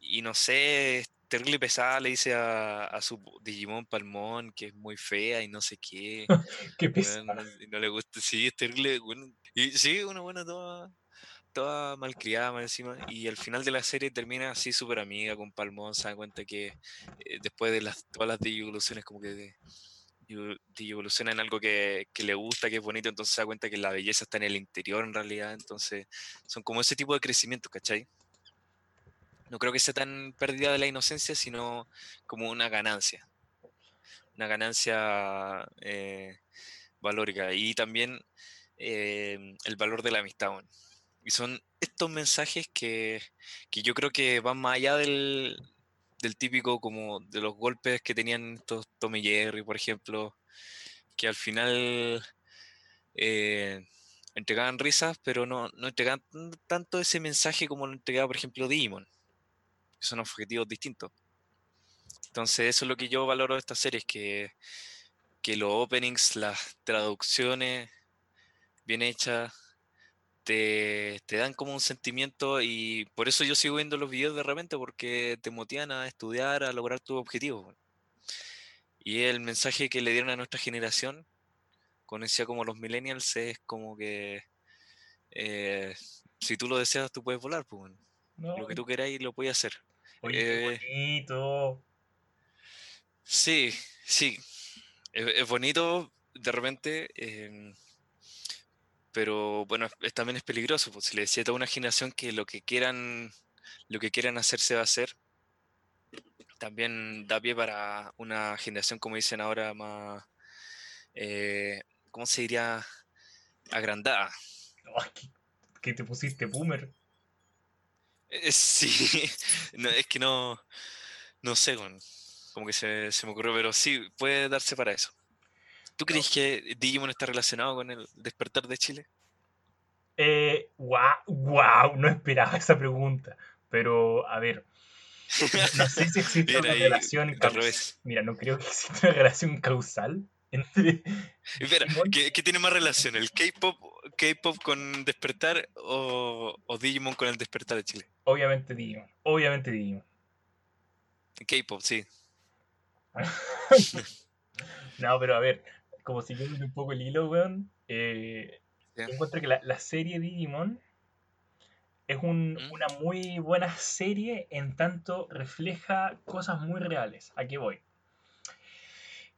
y no sé, terrible pesada le dice a, su Digimon Palmón que es muy fea y no sé qué. (laughs) qué pesada. no, le gusta, sí, es terrible. Bueno, y sí, una buena toda toda malcriada más encima y al final de la serie termina así súper amiga con Palmón, se da cuenta que eh, después de las, todas las evoluciones como que evoluciona en algo que, que, le gusta, que es bonito, entonces se da cuenta que la belleza está en el interior en realidad, entonces son como ese tipo de crecimiento, ¿cachai? No creo que sea tan pérdida de la inocencia, sino como una ganancia, una ganancia eh, valórica y también eh, el valor de la amistad. Bueno. Y son estos mensajes que, yo creo que van más allá del, típico como de los golpes que tenían estos Tommy Jerry, por ejemplo, que al final eh, entregaban risas, pero no, no entregaban tanto ese mensaje como lo entregaba, por ejemplo, Demon, que son objetivos distintos. Entonces, eso es lo que yo valoro de esta serie, es que, que los openings, las traducciones bien hechas, te, dan como un sentimiento y por eso yo sigo viendo los videos de repente porque te motivan a estudiar, a lograr tu objetivo. Y el mensaje que le dieron a nuestra generación, conocía como los millennials, es como que eh, si tú lo deseas, tú puedes volar. Pues, lo que tú queráis lo puedes hacer. Oye, eh, bonito. Sí, sí. Es, es bonito de repente, em, pero bueno, es- también es peligroso. Pues, si le decía a toda una generación que lo que quieran, lo que quieran hacer se va a hacer, también da pie para una generación, como dicen ahora, más, eh, ¿cómo se diría? Agrandada. Que, que te pusiste boomer. Eh, Sí, (laughs) no, es que no, no sé, como que se, se me ocurrió, pero sí, puede darse para eso. ¿Tú crees que Digimon está relacionado con el despertar de Chile? Eh, wow, wow, no esperaba esa pregunta. Pero, a ver, (laughs) no, sé si existe una ahí, relación causal. Mira, no creo que exista una relación causal entre Espera. ¿qué, qué tiene más relación? ¿El K-pop K-pop con despertar o, o Digimon con el despertar de Chile? Obviamente Digimon. Obviamente Digimon. K-pop, sí. (laughs) No, pero a ver, como siguiendo un poco el hilo, weón, eh, encuentro que la, la serie Digimon es un- ¿Mm? una muy buena serie en tanto refleja cosas muy reales. ¿A qué voy?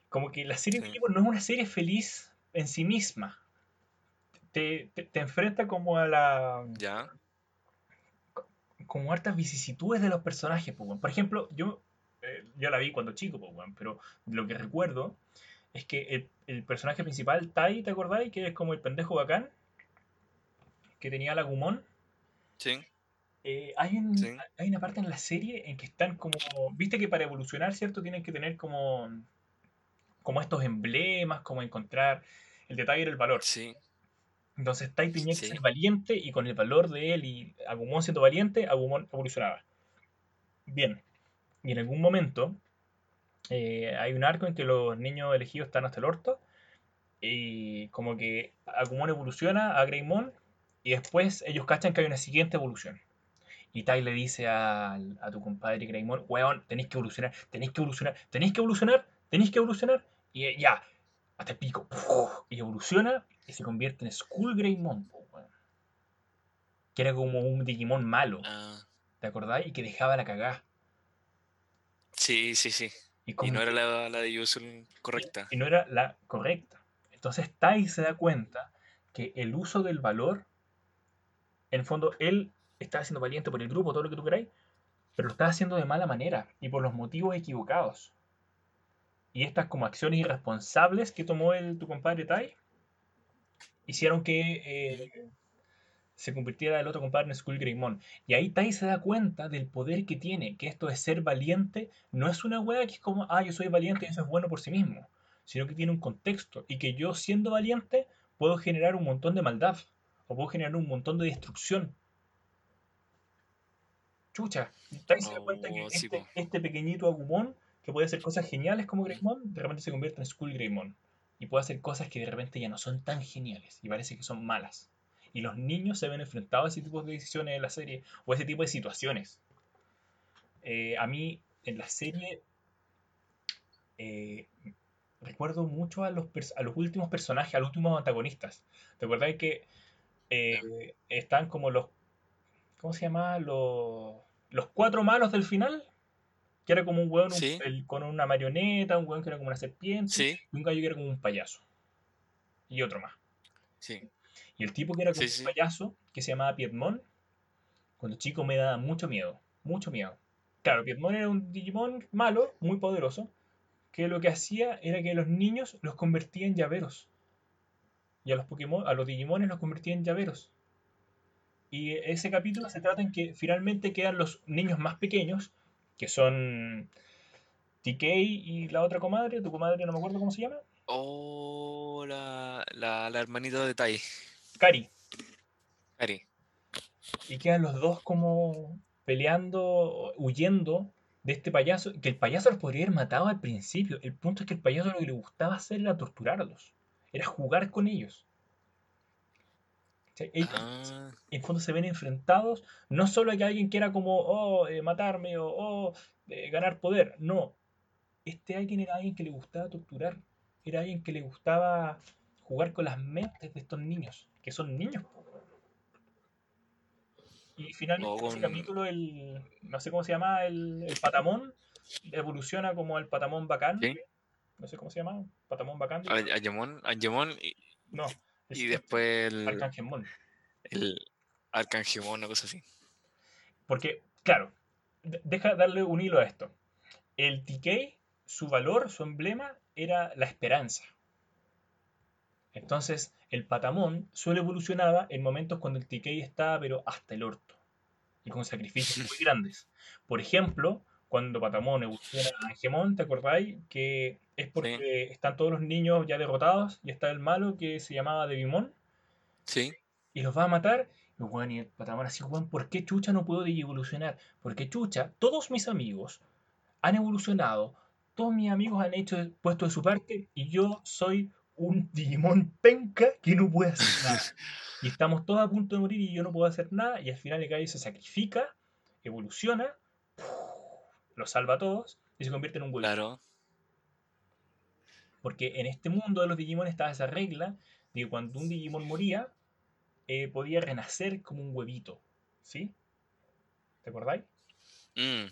Como que la serie Sí. Digimon no es una serie feliz en sí misma. Te, te- te enfrenta como a la. Ya. como hartas vicisitudes de los personajes, pues, weón. Por ejemplo, yo, eh, yo la vi cuando chico, pues, pero lo que recuerdo es que el, el personaje principal, Tai, ¿te acordáis? Que es como el pendejo bacán, que tenía la Gumon. Sí. Eh, hay, un- Sí. hay una parte en la serie en que están como. Viste que para evolucionar, ¿cierto? Tienen que tener como. como estos emblemas, como encontrar. El detalle era el valor. Sí. Entonces Tai tenía que Sí. ser valiente y con el valor de él y Agumon siendo valiente, Agumon evolucionaba. Bien. Y en algún momento eh, hay un arco en que los niños elegidos están hasta el orto y como que Agumon evoluciona a Greymon y después ellos cachan que hay una siguiente evolución. Y Tai le dice al- a, tu compadre Greymon, weón, tenéis que evolucionar, tenéis que evolucionar, tenéis que evolucionar, tenéis que evolucionar. Y eh, ya, hasta el pico. Y evoluciona y se convierte en Skull Greymon, weón. Que era como un Digimon malo, Ah, ¿te acordáis? Y que dejaba la cagada. sí, sí, sí. Y, no era la, la de correcta. y no era la correcta. Entonces Tai se da cuenta que el uso del valor, en el fondo, él está siendo valiente por el grupo, todo lo que tú queráis, pero lo está haciendo de mala manera y por los motivos equivocados. Y estas como acciones irresponsables que tomó el, tu compadre Tai hicieron que eh, se convirtiera el otro compadre en Skull Greymon. Y ahí Tai se da cuenta del poder que tiene, que esto de ser valiente no es una wea que es como, ah, yo soy valiente y eso es bueno por sí mismo, sino que tiene un contexto y que yo siendo valiente puedo generar un montón de maldad o puedo generar un montón de destrucción. Chucha, Tai se da cuenta que Oh, este, este pequeñito Agumon que puede hacer cosas geniales como Greymon, de repente se convierte en Skull Greymon y puede hacer cosas que de repente ya no son tan geniales y parece que son malas. Y los niños se ven enfrentados a ese tipo de decisiones en la serie o a ese tipo de situaciones. Eh, a mí, en la serie, eh, recuerdo mucho a los, a los últimos personajes, a los últimos antagonistas. ¿Te acuerdas que eh, están como los. ¿Cómo se llama? Los, los cuatro malos del final. Que era como un weón un- Sí. el- con una marioneta, un weón que era como una serpiente, Sí, y un gallo que era como un payaso. Y otro más. sí. Y el tipo que era como Sí, un sí. payaso, que se llamaba Piedmon, cuando chico me daba mucho miedo, mucho miedo. Claro, Piedmon era un Digimon malo, muy poderoso, que lo que hacía era que los niños los convertía en llaveros. Y a los Pokémon, a los Digimones los convertía en llaveros. Y ese capítulo se trata en que finalmente quedan los niños más pequeños, que son TK y la otra comadre, tu comadre no me acuerdo cómo se llama, Oh, la, la, la hermanita de Tai, Kari. Ari. Y quedan los dos como peleando, huyendo de este payaso, que el payaso los podría haber matado al principio. El punto es que el payaso lo que le gustaba hacer era torturarlos, era jugar con. Ellos, Ah, en fondo se ven enfrentados, no solo a que alguien quiera como, oh, eh, matarme o oh, eh, ganar poder, no. Este alguien era alguien que le gustaba torturar, era alguien que le gustaba jugar con las mentes de estos niños, que son niños. Y finalmente o en ese capítulo, el, no sé cómo se llama, el, el patamón, evoluciona como el Patamón Bacán. Sí. No sé cómo se llama. Patamón Bacán. A- Ayamón, Ayamón y, No. y después el, Arcangemón. el Arcangemón, una cosa así. Porque, claro, de- deja darle un hilo a esto. El TK, su valor, su emblema, era la esperanza. Entonces, el patamón solo evolucionaba en momentos cuando el TK estaba, pero hasta el orto. Y con sacrificios muy (laughs) grandes. Por ejemplo, cuando Patamón evoluciona a Angemón, ¿te acordáis? Que es porque están todos los niños ya derrotados y está el malo que se llamaba Devimon Sí, y los va a matar. Y bueno, y el Patamón así, weón, ¿por qué Chucha no puedo evolucionar? Porque Chucha, todos mis amigos han evolucionado, todos mis amigos han hecho puesto de su parte y yo soy un Digimon penca que no puede hacer (laughs) nada. Y estamos todos a punto de morir y yo no puedo hacer nada y al final el gallo se sacrifica, evoluciona, los salva a todos y se convierte en un huevito. claro. Porque en este mundo de los Digimon estaba esa regla de que cuando un Digimon moría, eh, podía renacer como un huevito. ¿Sí? ¿Te acordáis? Mm.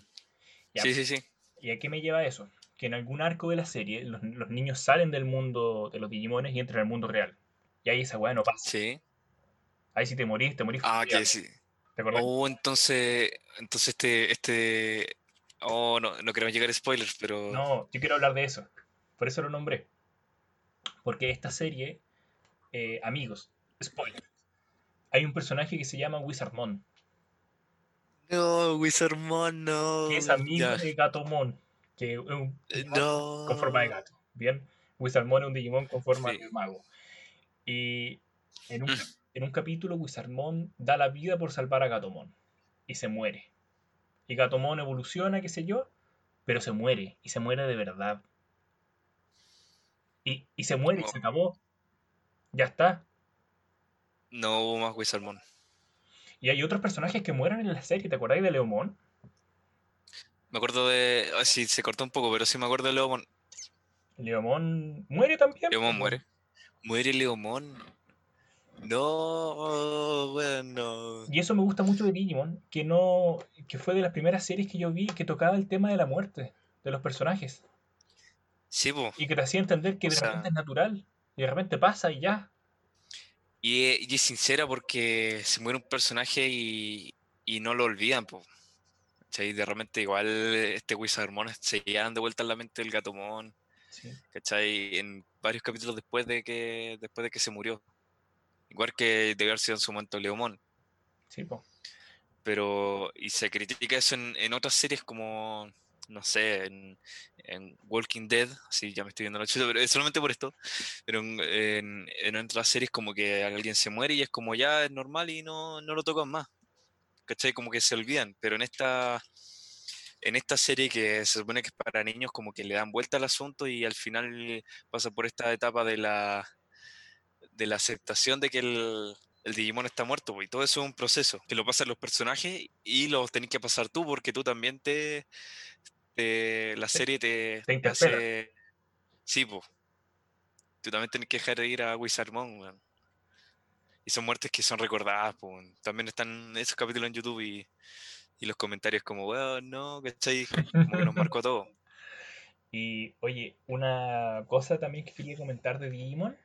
Sí, sí, sí. ¿Y a qué me lleva eso? Que en algún arco de la serie los, los niños salen del mundo de los Digimones y entran al mundo real. Y ahí esa weá no pasa. Sí. Ahí si te morís, te morís. Ah, que sí. ¿Te acordás? Oh, entonces, entonces este, este, oh, no, no queremos llegar a spoilers, pero No, yo quiero hablar de eso. Por eso lo nombré. Porque esta serie, eh, amigos, spoiler. Hay un personaje que se llama Wizardmon, no, Wizardmon, no. que es amigo Ya, de Gatomon, que es un eh, no. con forma de gato. Bien, Wizardmon es un Digimon con forma Sí. de mago. Y en un, Mm. en un capítulo, Wizardmon da la vida por salvar a Gatomon y se muere. Y Gatomon evoluciona, qué sé yo, pero se muere y se muere de verdad. Y, y se muere y se acabó. Ya está. No hubo más Wizardmon. Y hay otros personajes que mueren en la serie. ¿Te acordáis de Leomon? Me acuerdo de, ah, sí, se cortó un poco, pero sí me acuerdo de Leomon. Leomon muere también. Leomon po. muere. Muere Leomon. No, bueno. Y eso me gusta mucho de Digimon, que no, que fue de las primeras series que yo vi que tocaba el tema de la muerte de los personajes Sí, po. y que te hacía entender que O de sea- repente es natural y de repente pasa y ya. Y, e- y es sincera porque se muere un personaje y, y no lo olvidan, po. ¿Cachai? De repente igual este Wizardmon se llevan de vuelta en la mente del Gatomon, Sí. ¿cachai? En varios capítulos después de que, después de que se murió. Igual que debe haber sido en su momento Leomon. Sí, po. Pero, y se critica eso en, en otras series como, no sé, en, en Walking Dead, sí, ya me estoy viendo la chuta, pero es solamente por esto, pero en, en- en otras series como que alguien se muere y es como ya es normal y no, no lo tocan más, ¿cachai? Como que se olvidan, pero en esta, en esta serie que se supone que es para niños como que le dan vuelta al asunto y al final pasa por esta etapa de la, de la aceptación de que el, el Digimon está muerto, y todo eso es un proceso que lo pasan los personajes y lo tenés que pasar tú porque tú también te, te- la serie te, hace sí, po. Tú también tenés que dejar de ir a Wizardmon, weón. Y son muertes que son recordadas, weón. También están esos capítulos en YouTube y, y los comentarios como, weón, no, ¿cachai? Como que nos marcó a todos. (laughs) Y oye, una cosa también que quería comentar de Digimon.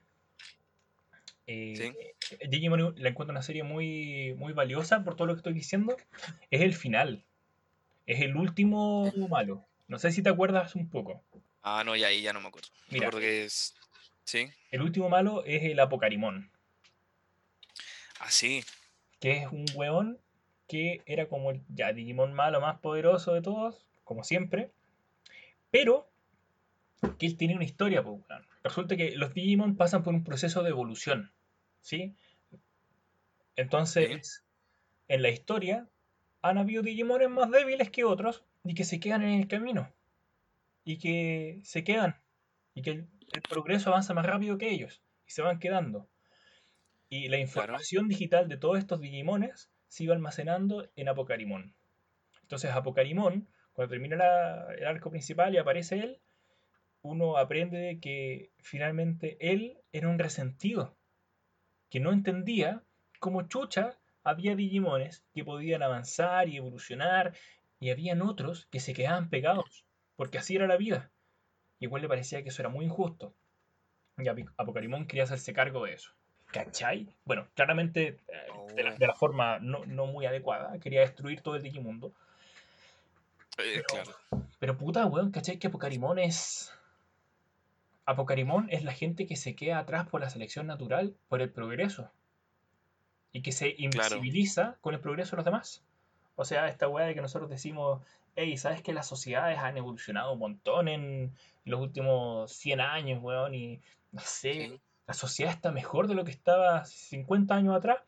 eh, Sí. Digimon la encuentro una serie muy, muy valiosa por todo lo que estoy diciendo. Es el final. Es el último malo. No sé si te acuerdas un poco. Ah, no, ya ahí ya no me acuerdo. Me Mira. acuerdo que es... ¿Sí? El último malo es el Apocarimón. Ah, sí. que es un weón que era como el ya, Digimon malo más poderoso de todos, como siempre, pero que él tiene una historia, pues, weón. Resulta que los Digimon pasan por un proceso de evolución, ¿sí? Entonces, en la historia, han habido Digimones más débiles que otros y que se quedan en el camino, y que se quedan, y que el, el progreso avanza más rápido que ellos, y se van quedando. Y la información digital de todos estos Digimones se iba almacenando en Apocarimón. Entonces Apocarimón, cuando termina la- el arco principal y aparece él, uno aprende de que finalmente él era un resentido, que no entendía cómo chucha había Digimones que podían avanzar y evolucionar, y habían otros que se quedaban pegados. porque así era la vida. Y igual le parecía que eso era muy injusto. Y Apocarimón quería hacerse cargo de eso. ¿Cachai? Bueno, claramente eh, de, la, de, la, forma no, no, muy adecuada. Quería destruir todo el Digimundo. Eh, claro. Pero puta, weón, ¿cachai? Que Apocarimón es. Apocarimón es la gente que se queda atrás por la selección natural, por el progreso. Y que se invisibiliza claro. con el progreso de los demás. O sea, esta weá de que nosotros decimos, hey, ¿sabes que las sociedades han evolucionado un montón en los últimos 100 años, weón? Y no sé, sí. La sociedad está mejor de lo que estaba 50 años atrás.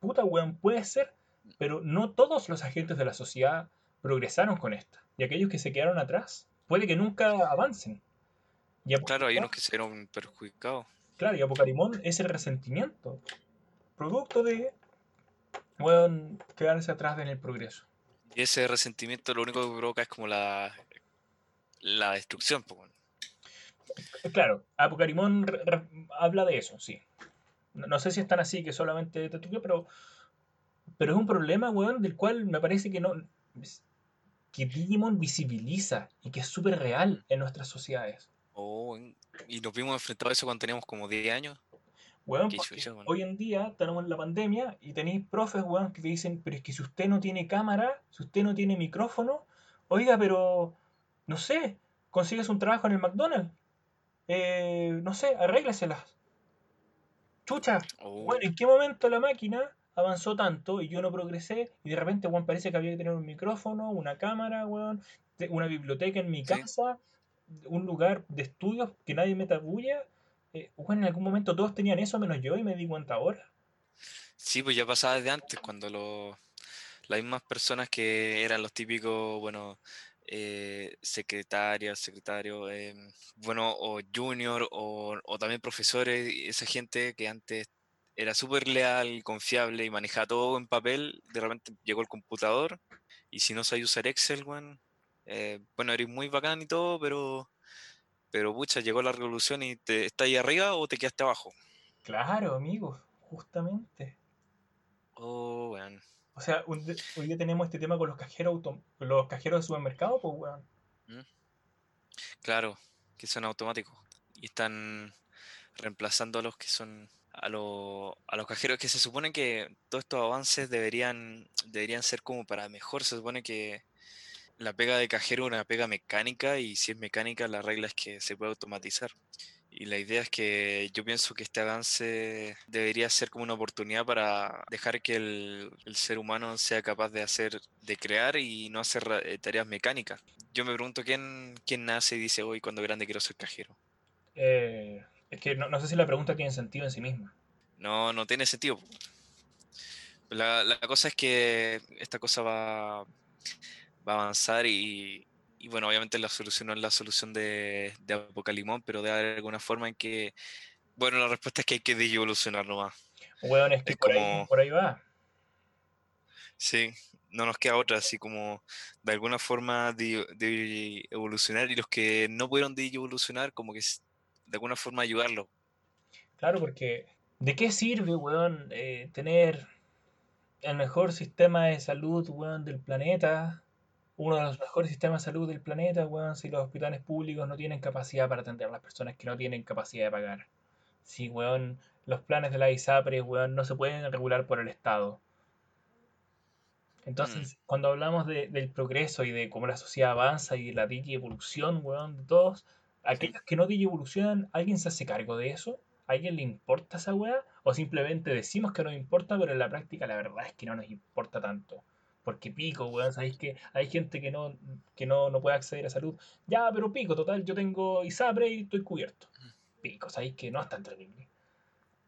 Puta, weón, puede ser, pero no todos los agentes de la sociedad progresaron con esto. Y aquellos que se quedaron atrás, puede que nunca avancen. Y claro, hay unos que se vieron perjudicados. Claro, y Apocarimón es el resentimiento, producto de, weón, quedarse atrás en el progreso. Y ese resentimiento lo único que provoca es como la, la destrucción. Pues. Claro, Apocarimón habla de eso, sí. No, no, sé si es tan así que solamente destruye, pero, pero es un problema, weón, del cual me parece que no que Digimon visibiliza y que es súper real en nuestras sociedades. Oh, y nos vimos enfrentados a eso cuando teníamos como 10 años. Weón, bueno. hoy en día tenemos la pandemia y tenéis profes, weón, que te dicen, pero es que si usted no tiene cámara, si usted no tiene micrófono, oiga, pero, no sé, consigues un trabajo en el McDonald's. Eh, no sé, arréglaselas. Chucha, oh. bueno, ¿en qué momento la máquina avanzó tanto y yo no progresé y de repente, weón, parece que había que tener un micrófono, una cámara, weón, una biblioteca en mi casa, sí. un lugar de estudios que nadie meta bulla eh, bueno, en algún momento todos tenían eso menos yo y me di cuenta ahora. Sí, pues ya pasaba desde antes, cuando los, las mismas personas que eran los típicos, bueno, eh, secretarias, secretarios, eh, bueno, o junior, o, o, también profesores, esa gente que antes era súper leal, confiable y manejaba todo en papel, de repente llegó el computador y si no sabía usar Excel, bueno, eh, bueno, eres muy bacán y todo, pero pero pucha, llegó la revolución y te está ahí arriba o te quedaste abajo. Claro, amigo, justamente. Oh, weón. O sea, hoy día tenemos este tema con los cajeros auto, los cajeros de supermercado, pues weón. ¿Mm? Claro, que son automáticos. Y están reemplazando a los que son a, lo, a los cajeros que se supone que todos estos avances deberían deberían ser como para mejor se supone que la pega de cajero es una pega mecánica y si es mecánica la regla es que se puede automatizar. Y la idea es que yo pienso que este avance debería ser como una oportunidad para dejar que el, el ser humano sea capaz de hacer, de crear y no hacer eh, tareas mecánicas. Yo me pregunto quién, quién nace y dice hoy cuando grande quiero ser cajero. Eh, es que no, no, sé si la pregunta tiene sentido en sí misma. No, no tiene sentido. La, la cosa es que esta cosa va va a avanzar y, y, bueno, obviamente la solución no es la solución de, de Apocalimón, pero debe haber alguna forma en que, bueno, la respuesta es que hay que evolucionar nomás. Bueno, es que es por, como, ahí, por ahí va. Sí, no nos queda otra, así como de alguna forma de, de evolucionar y los que no pudieron de evolucionar, como que de alguna forma ayudarlo. Claro, porque ¿de qué sirve, weón, eh, tener el mejor sistema de salud, weón, del planeta uno de los mejores sistemas de salud del planeta, weón, si los hospitales públicos no tienen capacidad para atender a las personas que no tienen capacidad de pagar. Si, weón, los planes de la ISAPRE, weón, no se pueden regular por el Estado. Entonces, mm. cuando hablamos de, del progreso y de cómo la sociedad avanza y la evolución, weón, de todos, aquellos que no evolucionan, ¿alguien se hace cargo de eso? ¿A alguien le importa esa weá? ¿O simplemente decimos que nos importa, pero en la práctica la verdad es que no nos importa tanto? Porque pico, weón, sabéis que hay gente que no, que no, no puede acceder a salud. Ya, pero pico, total, yo tengo ISAPRE y estoy cubierto. Pico, sabéis que no es tan terrible.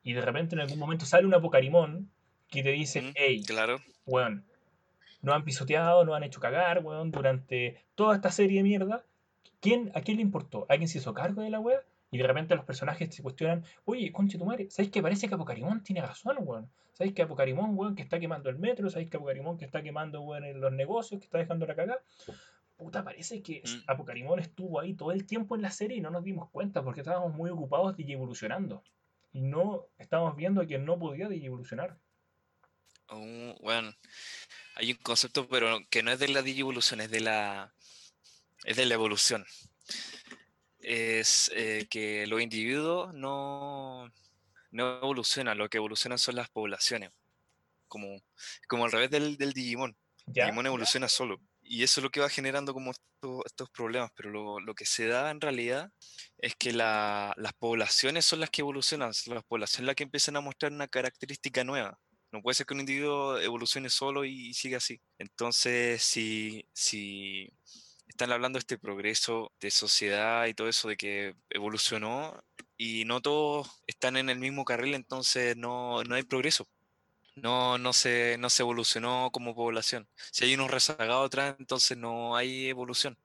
Y de repente en algún momento sale un apocarimón que te dice, hey, claro. weón, no han pisoteado, no han hecho cagar, weón, durante toda esta serie de mierda. ¿Quién, ¿A quién le importó? ¿Alguien se hizo cargo de la weá? Y de repente los personajes se cuestionan, oye, conche tu madre, ¿sabéis que parece que Apocarimón tiene razón, weón? ¿Sabéis que Apocarimón, weón, que está quemando el metro? ¿Sabéis que Apocarimón que está quemando, weón, en los negocios, que está dejando la cagada? Puta, parece que mm. Apocarimón estuvo ahí todo el tiempo en la serie y no nos dimos cuenta porque estábamos muy ocupados de evolucionando. Y no estábamos viendo a quien no podía de evolucionar. Uh, bueno, hay un concepto, pero que no es de la digievolución, es de la es de la evolución. Es eh, que los individuos no, no evolucionan, lo que evolucionan son las poblaciones. Como, como al revés del, del Digimon. ¿Ya? Digimon evoluciona solo. Y eso es lo que va generando como estos, estos problemas. Pero lo, lo que se da en realidad es que la- las poblaciones son las que evolucionan, son las poblaciones las que empiezan a mostrar una característica nueva. No puede ser que un individuo evolucione solo y, siga así. Entonces, si, si están hablando de este progreso de sociedad y todo eso, de que evolucionó y no todos están en el mismo carril, entonces no, no hay progreso. No, no se, no se evolucionó como población. Si hay unos rezagados atrás, entonces no hay evolución.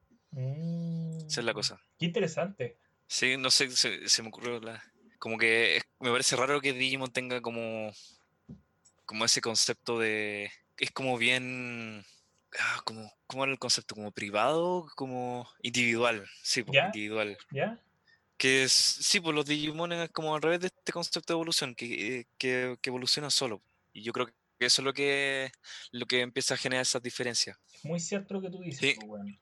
Esa es la Mm, cosa. Qué interesante. Sí, no sé, se, se me ocurrió la... Como que es- me parece raro que Digimon tenga como, como ese concepto de... Es como bien... Ah, como, ¿cómo era el concepto? ¿Como privado? Como individual. Sí, pues, ¿Ya? individual. ¿Ya? Que es, sí, pues los Digimon es como al revés de este concepto de evolución, que, eh, que, que evolucionan solo. Y yo creo que eso es lo que, lo que empieza a generar esas diferencias. Es muy cierto lo que tú dices, Sí, pues, weón.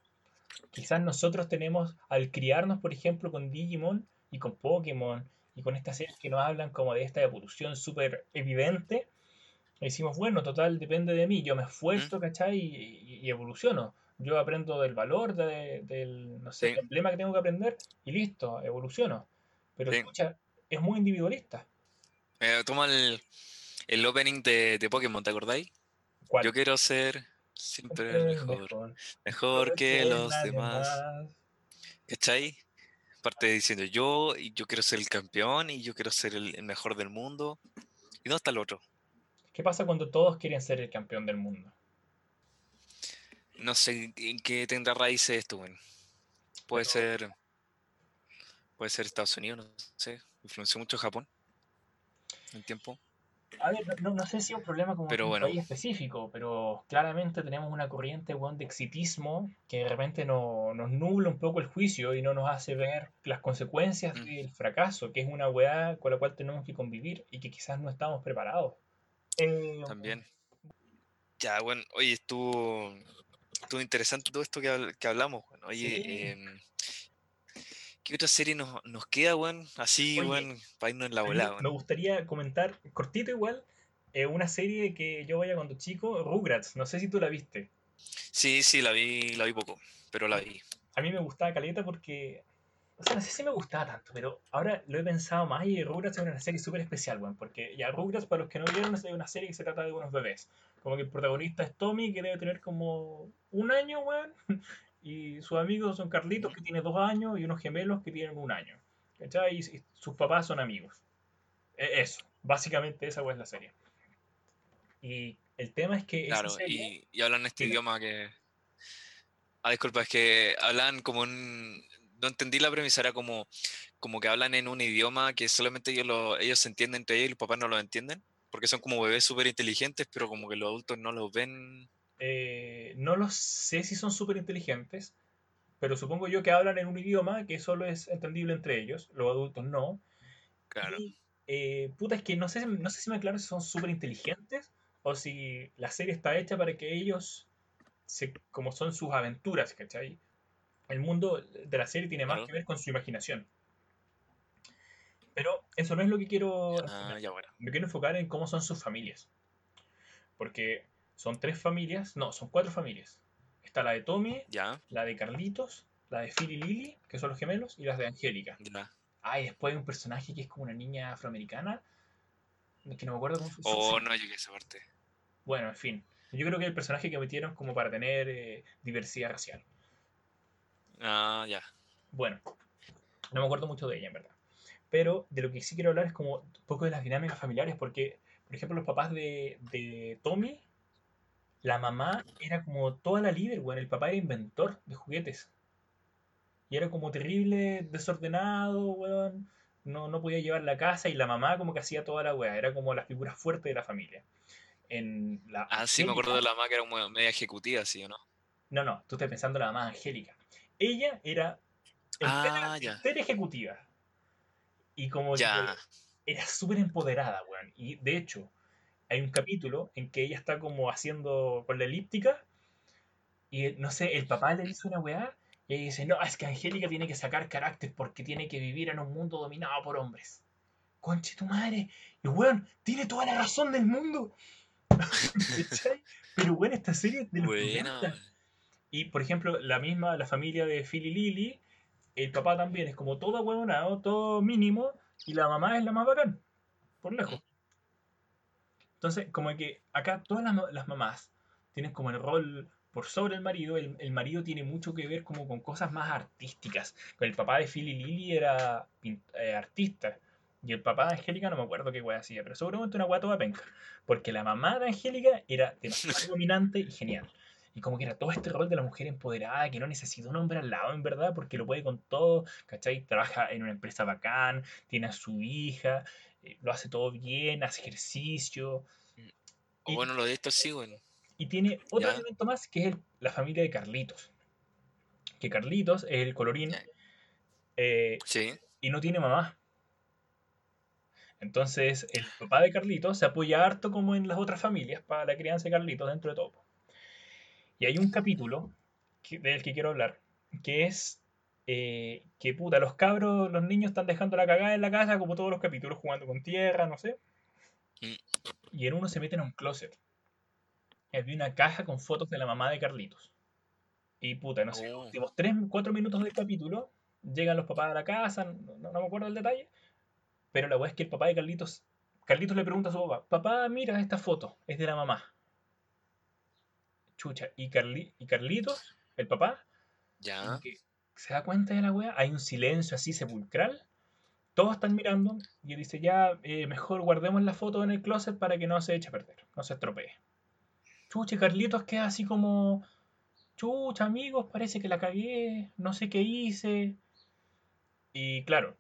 Quizás nosotros tenemos, al criarnos, por ejemplo, con Digimon y con Pokémon y con estas series que nos hablan como de esta evolución súper evidente, decimos, bueno, total, depende de mí, yo me esfuerzo, ¿cachai? Y, evoluciono. Yo aprendo del valor, de- del, no sé, sí, el emblema que tengo que aprender y listo, evoluciono. Pero sí. escucha, es muy individualista. Eh, toma el, el opening de, de Pokémon, ¿te acordáis? Yo quiero ser siempre el mejor, mejor. que que los demás. más. ¿Cachai? Parte diciendo yo, y yo quiero ser el campeón, y yo quiero ser el, el mejor del mundo. ¿Y dónde está el otro? ¿Qué pasa cuando todos quieren ser el campeón del mundo? No sé en qué tendrá raíces esto, weón. Puede Pero, ser, puede ser Estados Unidos, no sé. Influenció mucho Japón en el tiempo. a ver, no, sé si es un problema como Pero un bueno, país específico, pero claramente tenemos una corriente, de exitismo que de repente no- nos nubla un poco el juicio y no nos hace ver las consecuencias mm, del fracaso, que es una weá con la cual tenemos que convivir y que quizás no estamos preparados. Eh, también. Ya, bueno, oye, estuvo, estuvo interesante todo esto que, habl- que hablamos, weón. Oye, sí. em, ¿qué otra serie nos, nos queda, weón? Así, weón, para irnos en la volada, me gustaría comentar, cortito igual, eh, una serie que yo veía cuando chico, Rugrats, no sé si tú la viste. Sí, sí, la vi, la vi poco, pero la vi. A mí me gustaba caleta porque. O sea, no sé si me gustaba tanto, pero ahora lo he pensado más y Rugrats es una serie súper especial, weón. Porque ya Rugrats, para los que no vieron, es una serie que se trata de unos bebés. Como que el protagonista es Tommy, que debe tener como un año, weón. (laughs) Y sus amigos son Carlitos, que tiene dos años, y unos gemelos que tienen un año. ¿Cachai? Y, y sus papás son amigos. E- Eso. Básicamente esa weón es la serie. Y el tema es que Claro, serie. y, y hablan este idioma que... Ah, disculpa, es que hablan como un... No entendí la premisa, era como, como que hablan en un idioma que solamente ellos, lo, ellos se entienden entre ellos y los papás no lo entienden, porque son como bebés súper inteligentes, pero como que los adultos no los ven. eh, no lo sé si son súper inteligentes, pero supongo yo que hablan en un idioma que solo es entendible entre ellos, los adultos no. Claro, Y eh, puta, es que no sé, si- no sé si me aclaro si son súper inteligentes o si la serie está hecha para que ellos, se, como son sus aventuras, ¿cachai? El mundo de la serie tiene más claro. que ver con su imaginación. Pero eso no es lo que quiero Ah, ya bueno. Me quiero enfocar en cómo son sus familias. Porque son tres familias, no, son cuatro familias. Está la de Tommy, Ya, la de Carlitos, la de Phil y Lily, que son los gemelos, y las de Angélica. Ah, y después hay un personaje que es como una niña afroamericana, que no me acuerdo cómo Oh, no llegué a esa parte. Bueno, en fin. Yo creo que el personaje que metieron como para tener eh, diversidad racial. Ah, ya. Bueno, no me acuerdo mucho de ella, en verdad. Pero de lo que sí quiero hablar es como un poco de las dinámicas familiares, porque, por ejemplo, los papás de, de Tommy, la mamá era como toda la líder, weón. El papá era inventor de juguetes. Y era como terrible, desordenado, weón. No, no podía llevar la casa y la mamá como que hacía toda la weá. Era como la figura fuerte de la familia. En la Ah, sí, me acuerdo de la mamá que era media ejecutiva, ¿sí o no? no, no, tú estás pensando en la mamá Angélica. Ella era Ah, entera ejecutiva. Y como que Ya. era súper empoderada, weón. Y de hecho, hay un capítulo en que ella está como haciendo con la elíptica y no sé, el papá le dice una weá Y ella dice, no, es que Angélica tiene que sacar carácter porque tiene que vivir en un mundo dominado por hombres. Conche tu madre. Y weón, tiene toda la razón del mundo. (laughs) (laughs) Pero bueno, esta serie es de los Buena, 90. Y por ejemplo, la misma, la familia de Phil y Lily, el papá también es como todo huevonado, todo mínimo, y la mamá es la más bacán, por lejos. Entonces, como que acá todas las, ma- las mamás tienen como el rol por sobre el marido, el, el marido tiene mucho que ver como con cosas más artísticas. El papá de Phil y Lily era eh, artista, y el papá de Angélica no me acuerdo qué wea hacía, pero seguramente una wea toda penca, porque la mamá de Angélica era demasiado (laughs) dominante y genial. Y como que era todo este rol de la mujer empoderada que no necesita un hombre al lado, en verdad, porque lo puede con todo, ¿cachai? Trabaja en una empresa bacán, tiene a su hija, eh, lo hace todo bien, hace ejercicio. O Y- bueno, lo de esto sí, weón. Y tiene otro Ya. elemento más que es el- la familia de Carlitos. Que Carlitos es el colorín eh, Sí. y no tiene mamá. Entonces, el papá de Carlitos se apoya harto como en las otras familias para la crianza de Carlitos dentro de todo. Y hay un capítulo que- del que quiero hablar, que es eh, que puta, los cabros, los niños están dejando la cagada en la casa, como todos los capítulos, jugando con tierra, no sé. Mm. Y en uno se meten a un closet. Y había una caja con fotos de la mamá de Carlitos. Y puta, no sé, los Oh. últimos 3, 4 minutos del capítulo, llegan los papás a la casa, no me acuerdo el detalle, pero la weá es que el papá de Carlitos, Carlitos le pregunta a su papá, papá, mira esta foto, es de la mamá. Chucha, y, Carli- y Carlitos, el papá, Ya. que se da cuenta de la weá, hay un silencio así sepulcral, todos están mirando, y él dice, ya, eh, mejor guardemos la foto en el closet para que no se eche a perder, no se estropee. Chucha, y Carlitos queda así como, chucha, amigos, parece que la cagué, no sé qué hice. Y claro,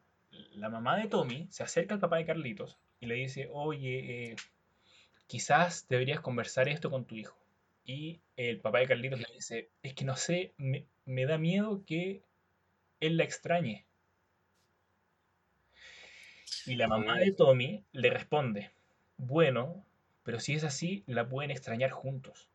la mamá de Tommy se acerca al papá de Carlitos y le dice, oye, eh, quizás deberías conversar esto con tu hijo. Y el papá de Carlitos le dice, es que no sé, me, me da miedo que él la extrañe. Y la mamá de Tommy le responde, bueno, pero si es así, la pueden extrañar juntos.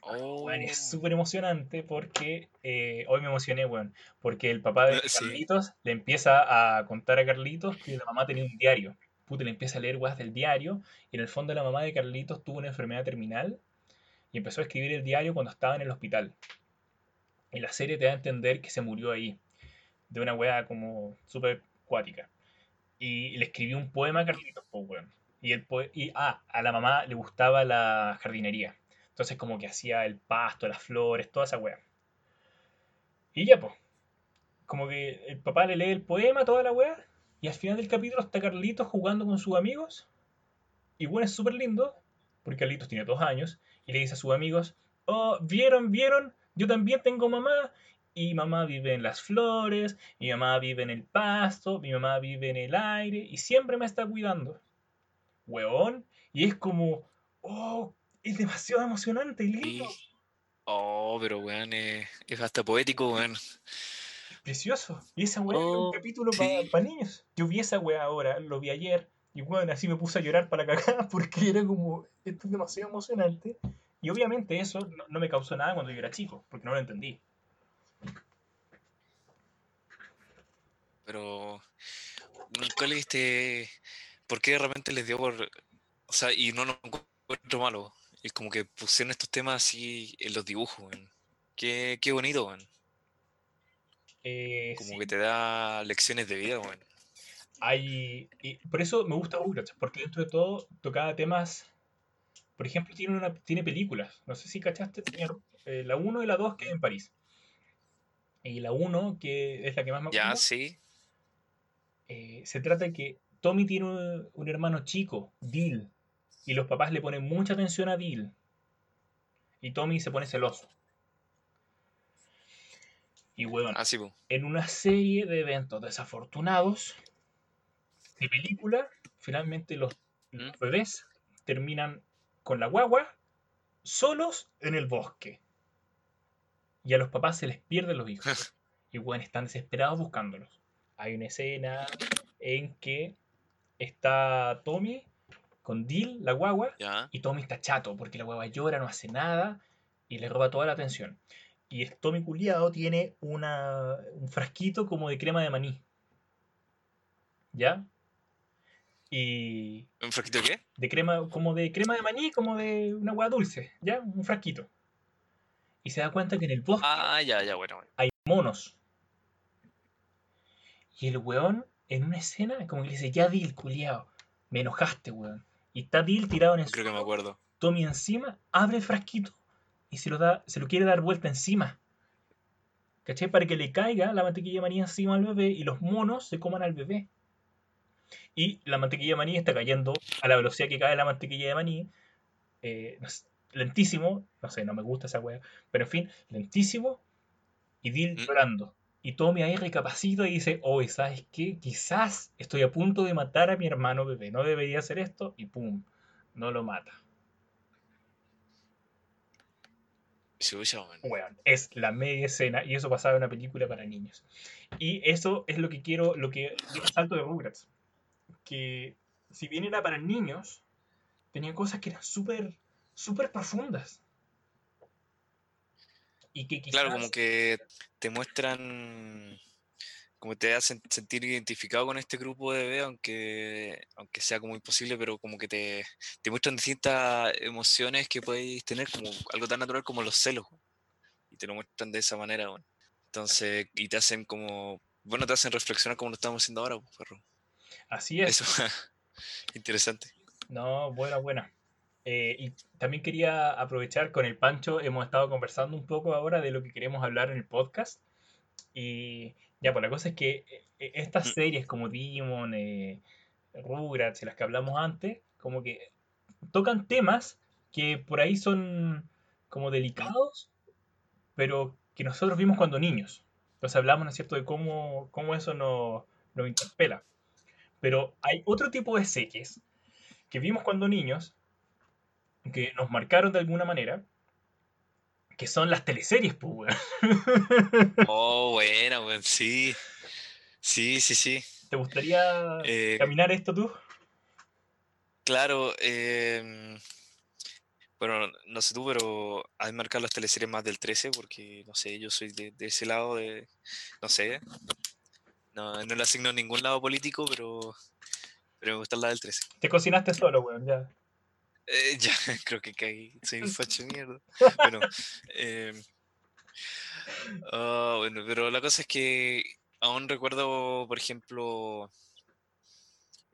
Oh. Weón, es súper emocionante porque eh, hoy me emocioné, weón, porque el papá de sí. Carlitos le empieza a contar a Carlitos que la mamá tenía un diario. Puta, le empieza a leer weas del diario y en el fondo la mamá de Carlitos tuvo una enfermedad terminal y empezó a escribir el diario cuando estaba en el hospital. Y la serie te da a entender que se murió ahí, de una wea como súper cuática. Y le escribió un poema a Carlitos, pues, weón. Y, el poe- y ah, a la mamá le gustaba la jardinería. Entonces como que hacía el pasto, las flores, toda esa wea. Y ya, pues. Como que el papá le lee el poema, toda la wea. Y al final del capítulo está Carlitos jugando con sus amigos. Y bueno, es súper lindo. Porque Carlitos tiene dos años. Y le dice a sus amigos, oh, ¿vieron, vieron? Yo también tengo mamá. Y mamá vive en las flores. Mi mamá vive en el pasto. Mi mamá vive en el aire. Y siempre me está cuidando. Weón. Y es como, oh, es demasiado emocionante lindo. Oh, pero weón, eh, es hasta poético, weón. Precioso. Y esa weá era un Oh, capítulo sí. para niños. Yo vi esa weá ahora, lo vi ayer. Y bueno, así me puse a llorar para la cagada (laughs) porque era como, esto es demasiado emocionante. Y obviamente eso no, no me causó nada cuando yo era chico, porque no lo entendí. Pero, ¿cuál es este? ¿Por qué de repente les dio por.? O sea, y no lo encuentro malo. Es como que pusieron estos temas así en los dibujos, weón. Qué, qué bonito, weón. Eh, Como sí, que te da lecciones de vida, weón. hay, y por eso me gusta Rugrats, porque dentro de todo tocaba temas. Por ejemplo, tiene, una, tiene películas. No sé si cachaste, tenía, eh, la 1 y la 2 que es en París. Y la 1, que es la que más me Ya, acuerdo, sí. eh, se trata de que Tommy tiene un, un hermano chico, Dill, y los papás le ponen mucha atención a Dill. Y Tommy se pone celoso. Y bueno, Ah, en una serie de eventos desafortunados de película, finalmente los, los bebés terminan con la guagua solos en el bosque. Y a los papás se les pierden los hijos. (laughs) Y bueno, están desesperados buscándolos. Hay una escena en que está Tommy con Dill, la guagua, Ya. y Tommy está chato porque la guagua llora, no hace nada. y le roba toda la atención. Y el Tommy culiado tiene una, un frasquito como de crema de maní. ¿Ya? Y ¿Un frasquito de qué? de crema, como de crema de maní, como de una hueá dulce, ¿ya? Un frasquito. Y se da cuenta que en el bosque Ah, ya, ya, bueno, bueno. hay monos. Y el weón, en una escena, como que le dice, ya Dil, culiao, me enojaste, weón. Y está Dil tirado en el Creo que me acuerdo. Tommy encima, abre el frasquito y se lo, da, se lo quiere dar vuelta encima. ¿Cachai? Para que le caiga la mantequilla de maní encima al bebé y los monos se coman al bebé. Y la mantequilla de maní está cayendo a la velocidad que cae la mantequilla de maní. eh, lentísimo. No sé, no me gusta esa wea. Pero en fin, lentísimo. Y Dil Mm. llorando. Y Tommy ahí recapacita y dice, oye, ¿sabes qué? Quizás estoy a punto de matar a mi hermano bebé. No debería hacer esto. Y pum, no lo mata. Weón, es la media escena y eso pasaba en una película para niños. Y eso es lo que quiero, lo que salto de Rugrats. Que si bien era para niños, tenía cosas que eran súper, súper profundas. Y que quizás... Claro, como que te muestran, como te hacen sentir identificado con este grupo de bebés, aunque, aunque sea como imposible, pero como que te, te muestran distintas emociones que podéis tener, como algo tan natural como los celos. Y te lo muestran de esa manera, weón. Entonces, y te hacen como, bueno, te hacen reflexionar como lo estamos haciendo ahora, pues, perro. Así es. Eso, (laughs) interesante. No, buena, buena. Eh, y también quería aprovechar con el Pancho, hemos estado conversando un poco ahora de lo que queremos hablar en el podcast. Y ya, pues la cosa es que eh, estas Mm. series como Digimon, eh, Rugrats y las que hablamos antes, como que tocan temas que por ahí son como delicados, pero que nosotros vimos cuando niños. Entonces hablamos, ¿no es cierto?, de cómo, cómo eso nos, nos interpela. Pero hay otro tipo de series que vimos cuando niños, que nos marcaron de alguna manera, que son las teleseries, pues, weón. (laughs) Oh, buena, weón, sí. Sí, sí, sí. ¿Te gustaría Eh, caminar esto tú? Claro, em, bueno, no sé tú, pero hay marcar las teleseries más del 13 porque, no sé, yo soy de, de ese lado de, no sé, no, no le asigno ningún lado político, pero, pero me gusta la del 13. Te cocinaste solo, weón, ya. Eh, ya, (laughs) creo que caí, soy un facho de mierda. Bueno, em, ah, bueno, pero la cosa es que aún recuerdo, por ejemplo,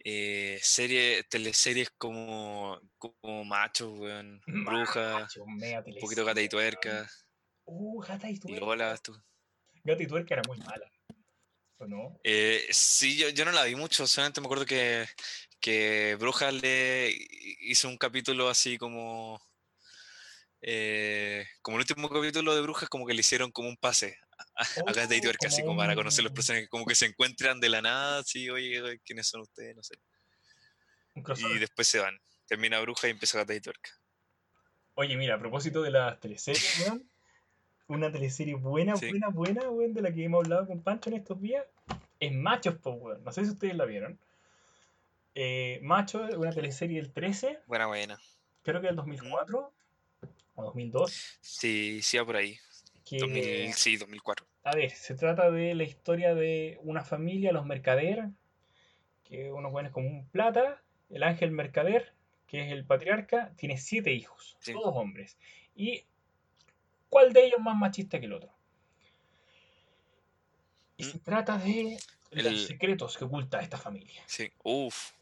eh, series, teleseries como, como Machos, weón, Bruja, Macho, un poquito Gata y. Tuerca, Uh, Gata y y Tuerca. Lola, tú. Gata y Tuerca era muy mala. ¿O no? Eh, sí, yo, yo no la vi mucho, solamente me acuerdo que, que Bruja le hizo un capítulo así como... eh, como el último capítulo de Brujas, como que le hicieron como un pase a, y Oh, Tuerca, así como para conocer los un, personajes, como que se encuentran de la nada, así, oye, ¿quiénes son ustedes? No sé. Y después se van. Termina Bruja y empieza Gata y Tuerca. Oye, mira, a propósito de las teleseries, (laughs) weón, una teleserie buena, Sí. buena, buena, weón, de la que hemos hablado con Pancho en estos días, es Machos, po, weón. No sé si ustedes la vieron. Eh, Macho una teleserie del 13, Buena, buena. creo que del ¿Mm? 2004 o 2002, Sí, sí, va por ahí. 2000, que, sí, 2004. a ver, se trata de la historia de una familia, los mercader, que unos buenos como un plata, el ángel mercader, que es el patriarca, tiene siete hijos, Sí. todos hombres. ¿Y cuál de ellos más machista que el otro? Y Mm. se trata de los secretos que oculta esta familia. Sí. Uf.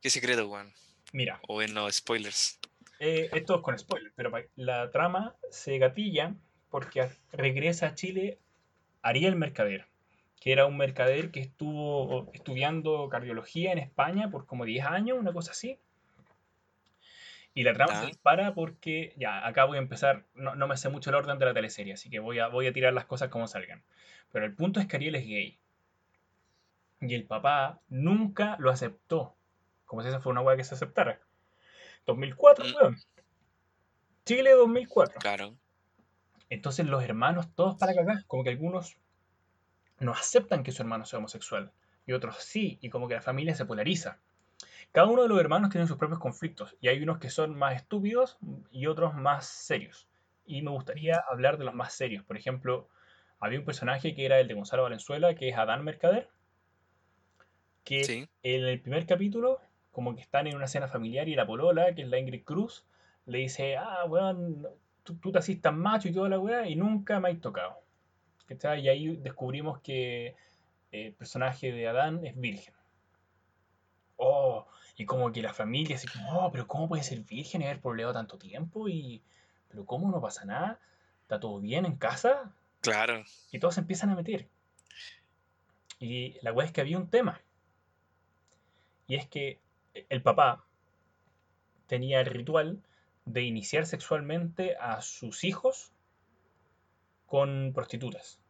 ¿Qué secreto, weón? Mira, O en los spoilers. eh, esto es con spoiler, pero la trama se gatilla porque regresa a Chile Ariel Mercader, que era un mercader que estuvo estudiando cardiología en España por como 10 años, una cosa así. Y la trama se dispara porque, ya, acá voy a empezar, no, no me sé mucho el orden de la teleserie, así que voy a, voy a tirar las cosas como salgan. Pero el punto es que Ariel es gay. Y el papá nunca lo aceptó, como si esa fuera una weá que se aceptara. 2004, Mm. weón. Chile 2004. Claro. Entonces los hermanos, todos para cagar, como que algunos no aceptan que su hermano sea homosexual y otros sí, y como que la familia se polariza. Cada uno de los hermanos tiene sus propios conflictos y hay unos que son más estúpidos y otros más serios. Y me gustaría hablar de los más serios. Por ejemplo, había un personaje que era el de Gonzalo Valenzuela, que es Adán Mercader, que Sí. en el primer capítulo, como que están en una cena familiar y la polola, que es la Ingrid Cruz, le dice, ah, weón, tú, tú te haces tan macho y toda la weá y nunca me has tocado. ¿Cachai? Y ahí descubrimos que el personaje de Adán es virgen. Oh, y como que la familia así como, oh, pero ¿cómo puede ser virgen y haber problemado tanto tiempo? Y, pero ¿cómo no pasa nada? ¿Está todo bien en casa? Claro. Y todos se empiezan a meter. Y la weá es que había un tema. Y es que el papá tenía el ritual de iniciar sexualmente a sus hijos con prostitutas.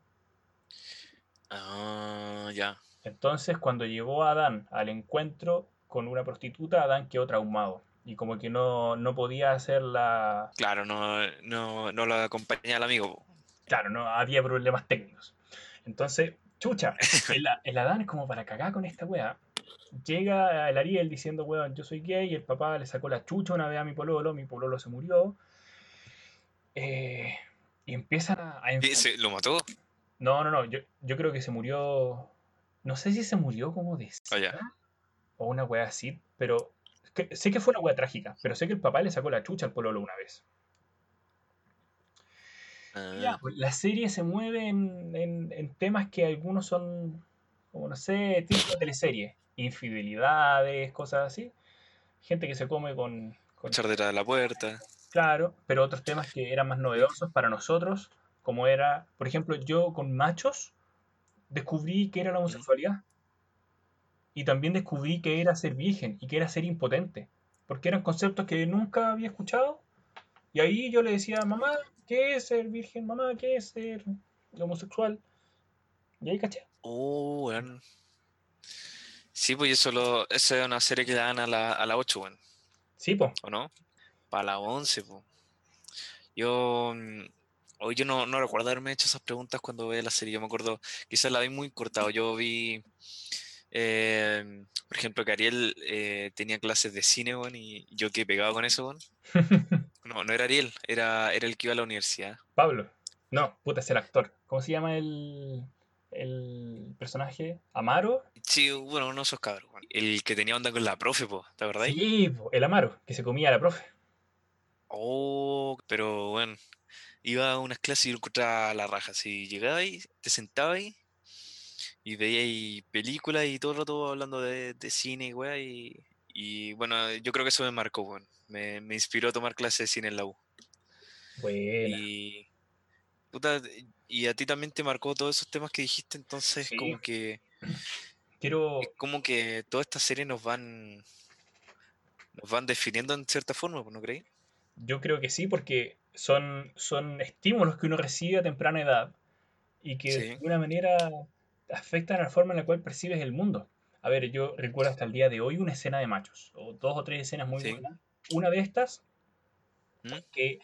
Ah, ya. Entonces, cuando llegó Adán al encuentro con una prostituta, Adán quedó traumado. Y como que no, no podía hacer la... Claro, no, no, no lo acompaña el amigo. Claro, no había problemas técnicos. Entonces, chucha, (laughs) el, el Adán es como para cagar con esta wea. Llega el Ariel diciendo, weón, yo soy gay, y el papá le sacó la chucha una vez a mi pololo, mi pololo se murió. Eh, y empiezan a... a ¿Y enfrentar- se- ¿Lo mató? No, no, no, yo, yo creo que se murió... No sé si se murió como de sida o una wea así, pero que- sé que fue una wea trágica, pero sé que el papá le sacó la chucha al pololo una vez. Ya, Ah, pues, la serie se mueve en, en- en temas que algunos son, como no sé, tipo de teleserie. Infidelidades, cosas así. Gente que se come con, con- echar detrás de la puerta. Claro, pero otros temas que eran más novedosos para nosotros, como era, por ejemplo, yo con machos descubrí que era la homosexualidad. Y también descubrí que era ser virgen y que era ser impotente. Porque eran conceptos que nunca había escuchado. Y ahí yo le decía, mamá, ¿qué es ser virgen? Mamá, ¿qué es ser homosexual? Y ahí caché. Oh, weón. Sí, pues eso, lo, eso es una serie que dan a la, a la 8, weón. Sí, po. ¿O no? Para la 11, pues. Yo, mm, hoy yo no, no recuerdo haberme hecho esas preguntas cuando veía la serie. Yo me acuerdo, quizás la vi muy cortado. Yo vi, eh, por ejemplo, que Ariel eh, tenía clases de cine, weón, y yo quedé pegado con eso, weón. (laughs) No, no era Ariel, era, era el que iba a la universidad. Pablo. No, puta, es el actor. ¿Cómo se llama el, el personaje? ¿Amaro? Sí, bueno, uno de esos cabros. El que tenía onda con la profe, po, ¿te? Sí, el Amaro, que se comía a la profe. Oh, pero bueno, iba a unas clases y encontraba a la raja. Si llegaba ahí, te sentabas ahí y veías ahí películas y todo el rato hablando de, de cine y weá. Y, y bueno, yo creo que eso me marcó, weón. Me, me inspiró a tomar clases de cine en la U. Buena. Y, puta, y a ti también te marcó todos esos temas que dijiste, entonces Sí. como que Quiero, es como que todas estas series nos van nos van definiendo en cierta forma, ¿no crees? yo creo que sí, porque son, son estímulos que uno recibe a temprana edad y que de Sí. alguna manera afectan la forma en la cual percibes el mundo. A ver, yo recuerdo hasta el día de hoy una escena de machos, o dos o tres escenas muy Sí. buenas. Una de estas, ¿Mm? que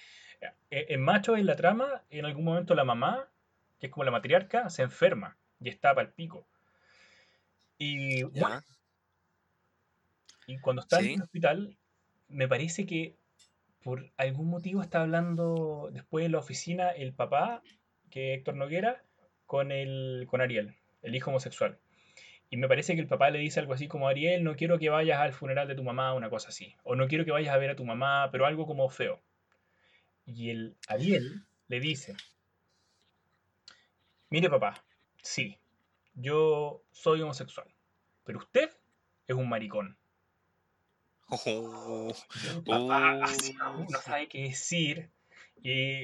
eh, en machos en la trama, en algún momento la mamá, que es como la matriarca, se enferma y está para el pico. Y Y cuando está en el hospital, me parece que por algún motivo está hablando después en la oficina el papá, que es Héctor Noguera, con, el, con Ariel, el hijo homosexual. Y me parece que el papá le dice algo así como, Ariel, no quiero que vayas al funeral de tu mamá, una cosa así. O no quiero que vayas a ver a tu mamá, pero algo como feo. Y el Ariel le dice, mire papá, sí, yo soy homosexual, pero usted es un maricón. Oh, papá oh. así, no sabe qué decir. Y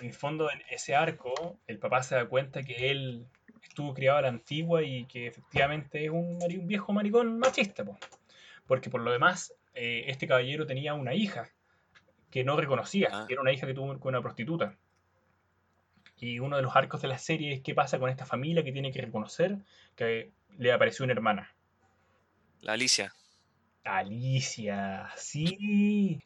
en el fondo, en ese arco, el papá se da cuenta que él estuvo criado a la antigua y que efectivamente es un viejo maricón machista. po. Porque por lo demás, eh, este caballero tenía una hija que no reconocía, Ah. que era una hija que tuvo con una prostituta. Y uno de los arcos de la serie es qué pasa con esta familia que tiene que reconocer que le apareció una hermana. La Alicia. Alicia, sí.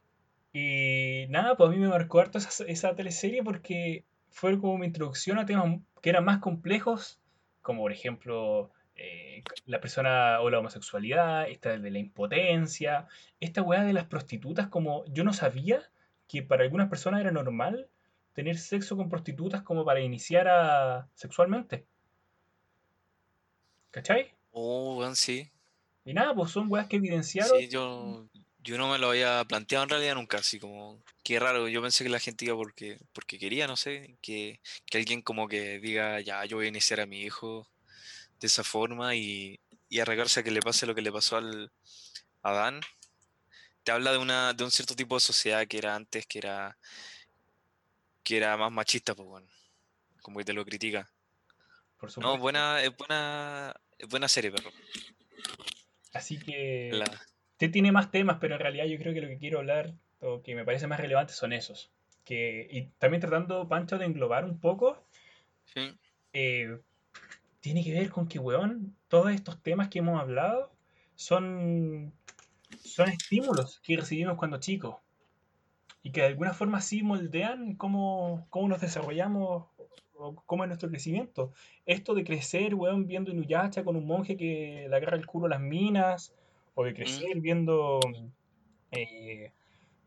Y nada, pues a mí me marcó harto esa, esa teleserie porque fue como mi introducción a temas que eran más complejos, como por ejemplo eh, la persona o la homosexualidad, esta de la impotencia, esta weá de las prostitutas, como yo no sabía que para algunas personas era normal tener sexo con prostitutas como para iniciar a... sexualmente. ¿Cachai? Oh, weón, sí. Y nada, pues son weas que evidenciaron. Sí, yo, yo no me lo había planteado en realidad nunca, así como, qué raro, yo pensé que la gente iba porque, porque quería, no sé, que, que alguien como que diga, ya, yo voy a iniciar a mi hijo de esa forma y, y arriesgarse a que le pase lo que le pasó al a Adán, te habla de una de un cierto tipo de sociedad que era antes, que era que era más machista, pues bueno, como que te lo critica. Por No, buena, es buena, es buena serie, perro. Así que La, usted tiene más temas, pero en realidad yo creo que lo que quiero hablar, o que me parece más relevante, son esos. Que, y también tratando, Pancho, de englobar un poco, sí, eh, tiene que ver con que, weón, todos estos temas que hemos hablado son, son estímulos que recibimos cuando chicos. Y que de alguna forma sí moldean cómo, cómo nos desarrollamos o cómo es nuestro crecimiento. Esto de crecer, weón, viendo Inuyasha con un monje que le agarra el culo a las minas, o de crecer viendo, eh,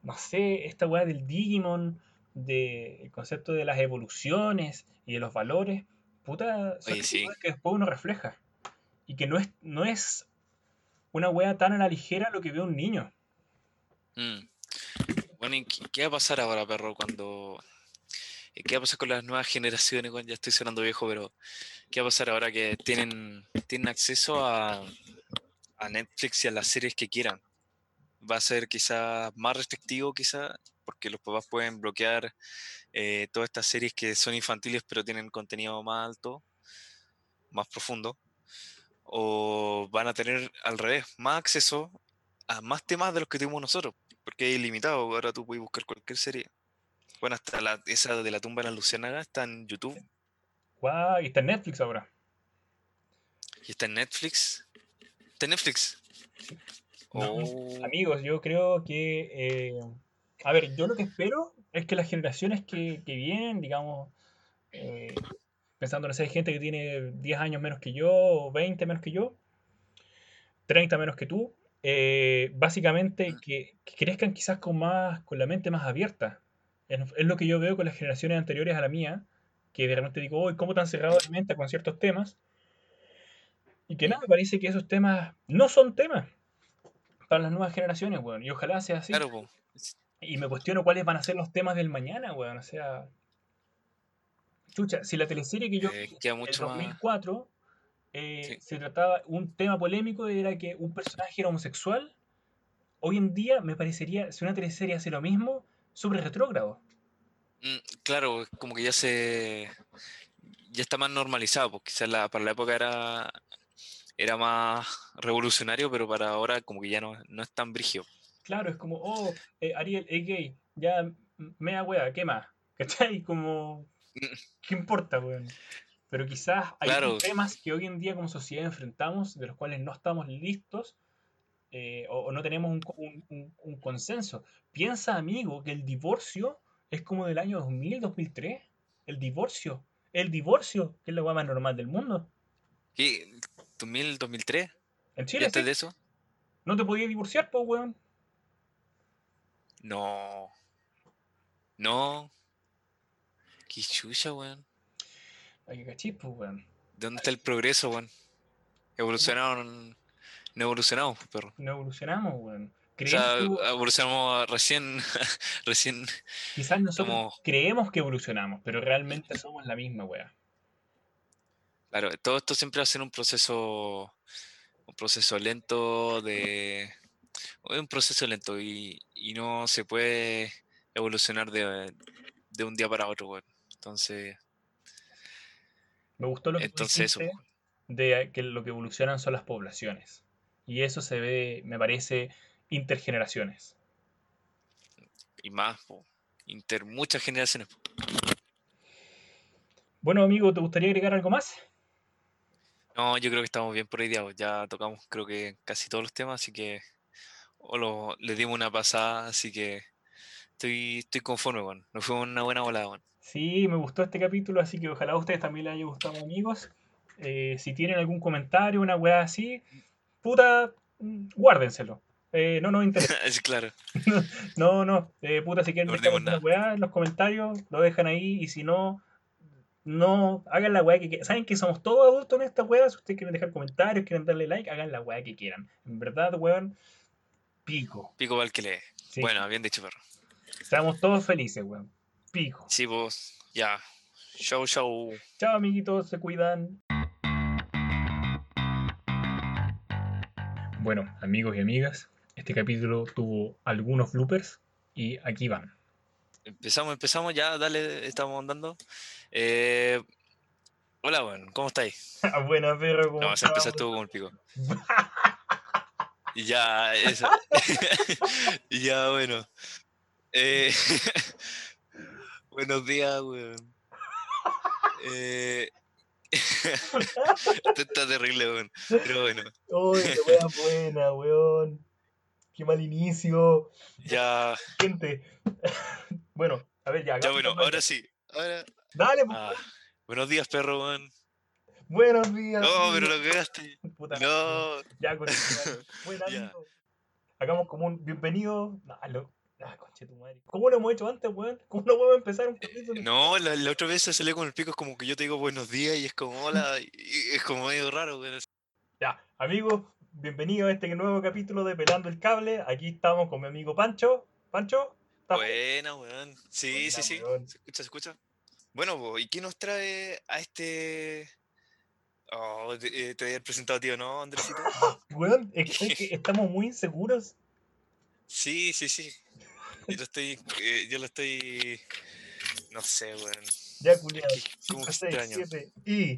no sé, esta weá del Digimon, del concepto de las evoluciones y de los valores, puta, son Oye, sí. que después uno refleja. Y que no es, no es una weá tan a la ligera lo que ve un niño. Mm. Bueno, ¿y qué, va a pasar ahora, perro, cuando... eh, ¿Qué va a pasar con las nuevas generaciones? Ya estoy sonando viejo, pero ¿qué va a pasar ahora que tienen, tienen acceso a, a Netflix y a las series que quieran? Va a ser quizá más restrictivo, quizá, porque los papás pueden bloquear eh, todas estas series que son infantiles pero tienen contenido más alto, más profundo. O van a tener al revés, más acceso a más temas de los que tuvimos nosotros, porque es ilimitado. Ahora tú puedes buscar cualquier serie. Bueno, hasta la, esa de la tumba de la Lucianaga está en YouTube Guau, y está en Netflix ahora. y está en Netflix. Está en Netflix. No, Oh, Amigos, yo creo que... eh, a ver, yo lo que espero es que las generaciones que, que vienen, digamos, eh, pensando en hay gente que tiene 10 años menos que yo, o 20 menos que yo, 30 menos que tú, eh, básicamente que, que crezcan quizás con más, con la mente más abierta. Es, es lo que yo veo con las generaciones anteriores a la mía, que de repente digo, uy, ¿cómo tan cerrado la mente con ciertos temas? Y que nada, me parece que esos temas no son temas para las nuevas generaciones, weón. Y ojalá sea así. claro, po. Y me cuestiono cuáles van a ser los temas del mañana, weón. O sea, chucha, si la teleserie que yo Eh, vi en mucho más. 2004 eh, Sí. se trataba, un tema polémico era que un personaje era homosexual, hoy en día me parecería, si una teleserie hace lo mismo, súper retrógrado. Mm, claro, como que ya se. Ya está más normalizado, porque quizás la, para la época era, era más revolucionario, pero para ahora como que ya no, no es tan brígido. Claro, es como, oh, eh, Ariel es gay, ya, mea wea, ¿qué más? (laughs) ¿Cachai? Como, Mm, ¿qué importa, weón? Pero quizás hay Claro, temas que hoy en día como sociedad enfrentamos, de los cuales no estamos listos eh, o, o no tenemos un, co- un- un- un consenso. Piensa, amigo, que el divorcio es como del año 2000, 2003. El divorcio. El divorcio, que es la más normal del mundo. ¿qué? ¿2000, 2003? En ¿Y Chile, antes sí. de eso? No te podías divorciar, pues, weón. No. No. Qué chucha, weón. Hay que cachis, pues, weón. ¿De dónde está el progreso, weón? Evolucionaron. No evolucionamos, pues, perro. No evolucionamos, weón. O Creemos sea, que evo- evolucionamos recién. (laughs) recién. quizás nosotros Como. creemos que evolucionamos, pero realmente somos la misma, weón. Claro, todo esto siempre va a ser un proceso. Un proceso lento de. Es un proceso lento y, y no se puede evolucionar de, de un día para otro, weón. Entonces, Me gustó lo que entonces dijiste weón. de que lo que evolucionan son las poblaciones. Y eso se ve, me parece, intergeneraciones. Y más, po, inter muchas generaciones. po. Bueno, amigo, ¿te gustaría agregar algo más? No, yo creo que estamos bien por hoy día. pues, Ya tocamos, creo que casi todos los temas, así que. O lo, le dimos una pasada, así que estoy, estoy conforme, weón. Nos fuimos una buena volada, weón. Sí, me gustó este capítulo, así que ojalá a ustedes también les haya gustado, amigos. Eh, si tienen algún comentario, una weá así, puta, mm, guárdenselo. Eh, no nos interesa. (laughs) Es claro. (laughs) No, no. eh, puta, si quieren No alguna weá en los comentarios, lo dejan ahí. Y si no, no, hagan la weá que quieran. Saben que somos todos adultos en esta weá. Si ustedes quieren dejar comentarios, quieren darle like, hagan la weá que quieran. En verdad, weón, pico. Pico el que lee. Sí. Bueno, bien dicho, perro. Estamos todos felices, weón. Pico. Sí, vos. Ya. Show, show. Chao, amiguitos, se cuidan. Bueno, amigos y amigas, este capítulo tuvo algunos bloopers y aquí van. Empezamos, empezamos, ya, dale, estamos andando. Eh, hola, bueno, ¿cómo estáis? (laughs) Buena, perro, ¿cómo No, empezar estamos? tú con el pico. (laughs) Ya, eso. (laughs) ya, bueno. Eh, buenos días, weón. Eh, (laughs) esto está terrible, weón. Pero bueno, Uy, qué wea buena, weón. Qué mal inicio. ya, Gente. Bueno, a ver, ya. ya bueno, ahora sí. Ahora, Dale, pues. ah, buenos días, perro, weón. Buenos días. No, pero lo cagaste. Puta, No, Ya, con (laughs) Buen Ya. amigo. Hagamos como un bienvenido. Ah, lo... ah, conche tu madre. ¿Cómo lo hemos hecho antes, weón? ¿Cómo no podemos empezar un capítulo? no, la, la otra vez se salió con el pico, es como que yo te digo buenos días y es como hola, (laughs) y es como medio raro, weón. Ya, amigos, bienvenido a este nuevo capítulo de Pelando el Cable. Aquí estamos con mi amigo Pancho. Pancho, ¿estás Buena, weón. Sí, Buena, sí, sí. ¿Se escucha, se escucha? Bueno, po, ¿y qué nos trae a este... Oh, te, eh, te había presentado, tío, ¿no, Andresito? (laughs) Weón, es que (laughs) estamos muy inseguros. Sí, sí, sí. Yo lo estoy... eh, yo lo estoy... No sé, weón. Ya, culiado. Qué- cómo 5, 6, extraño. 7 y.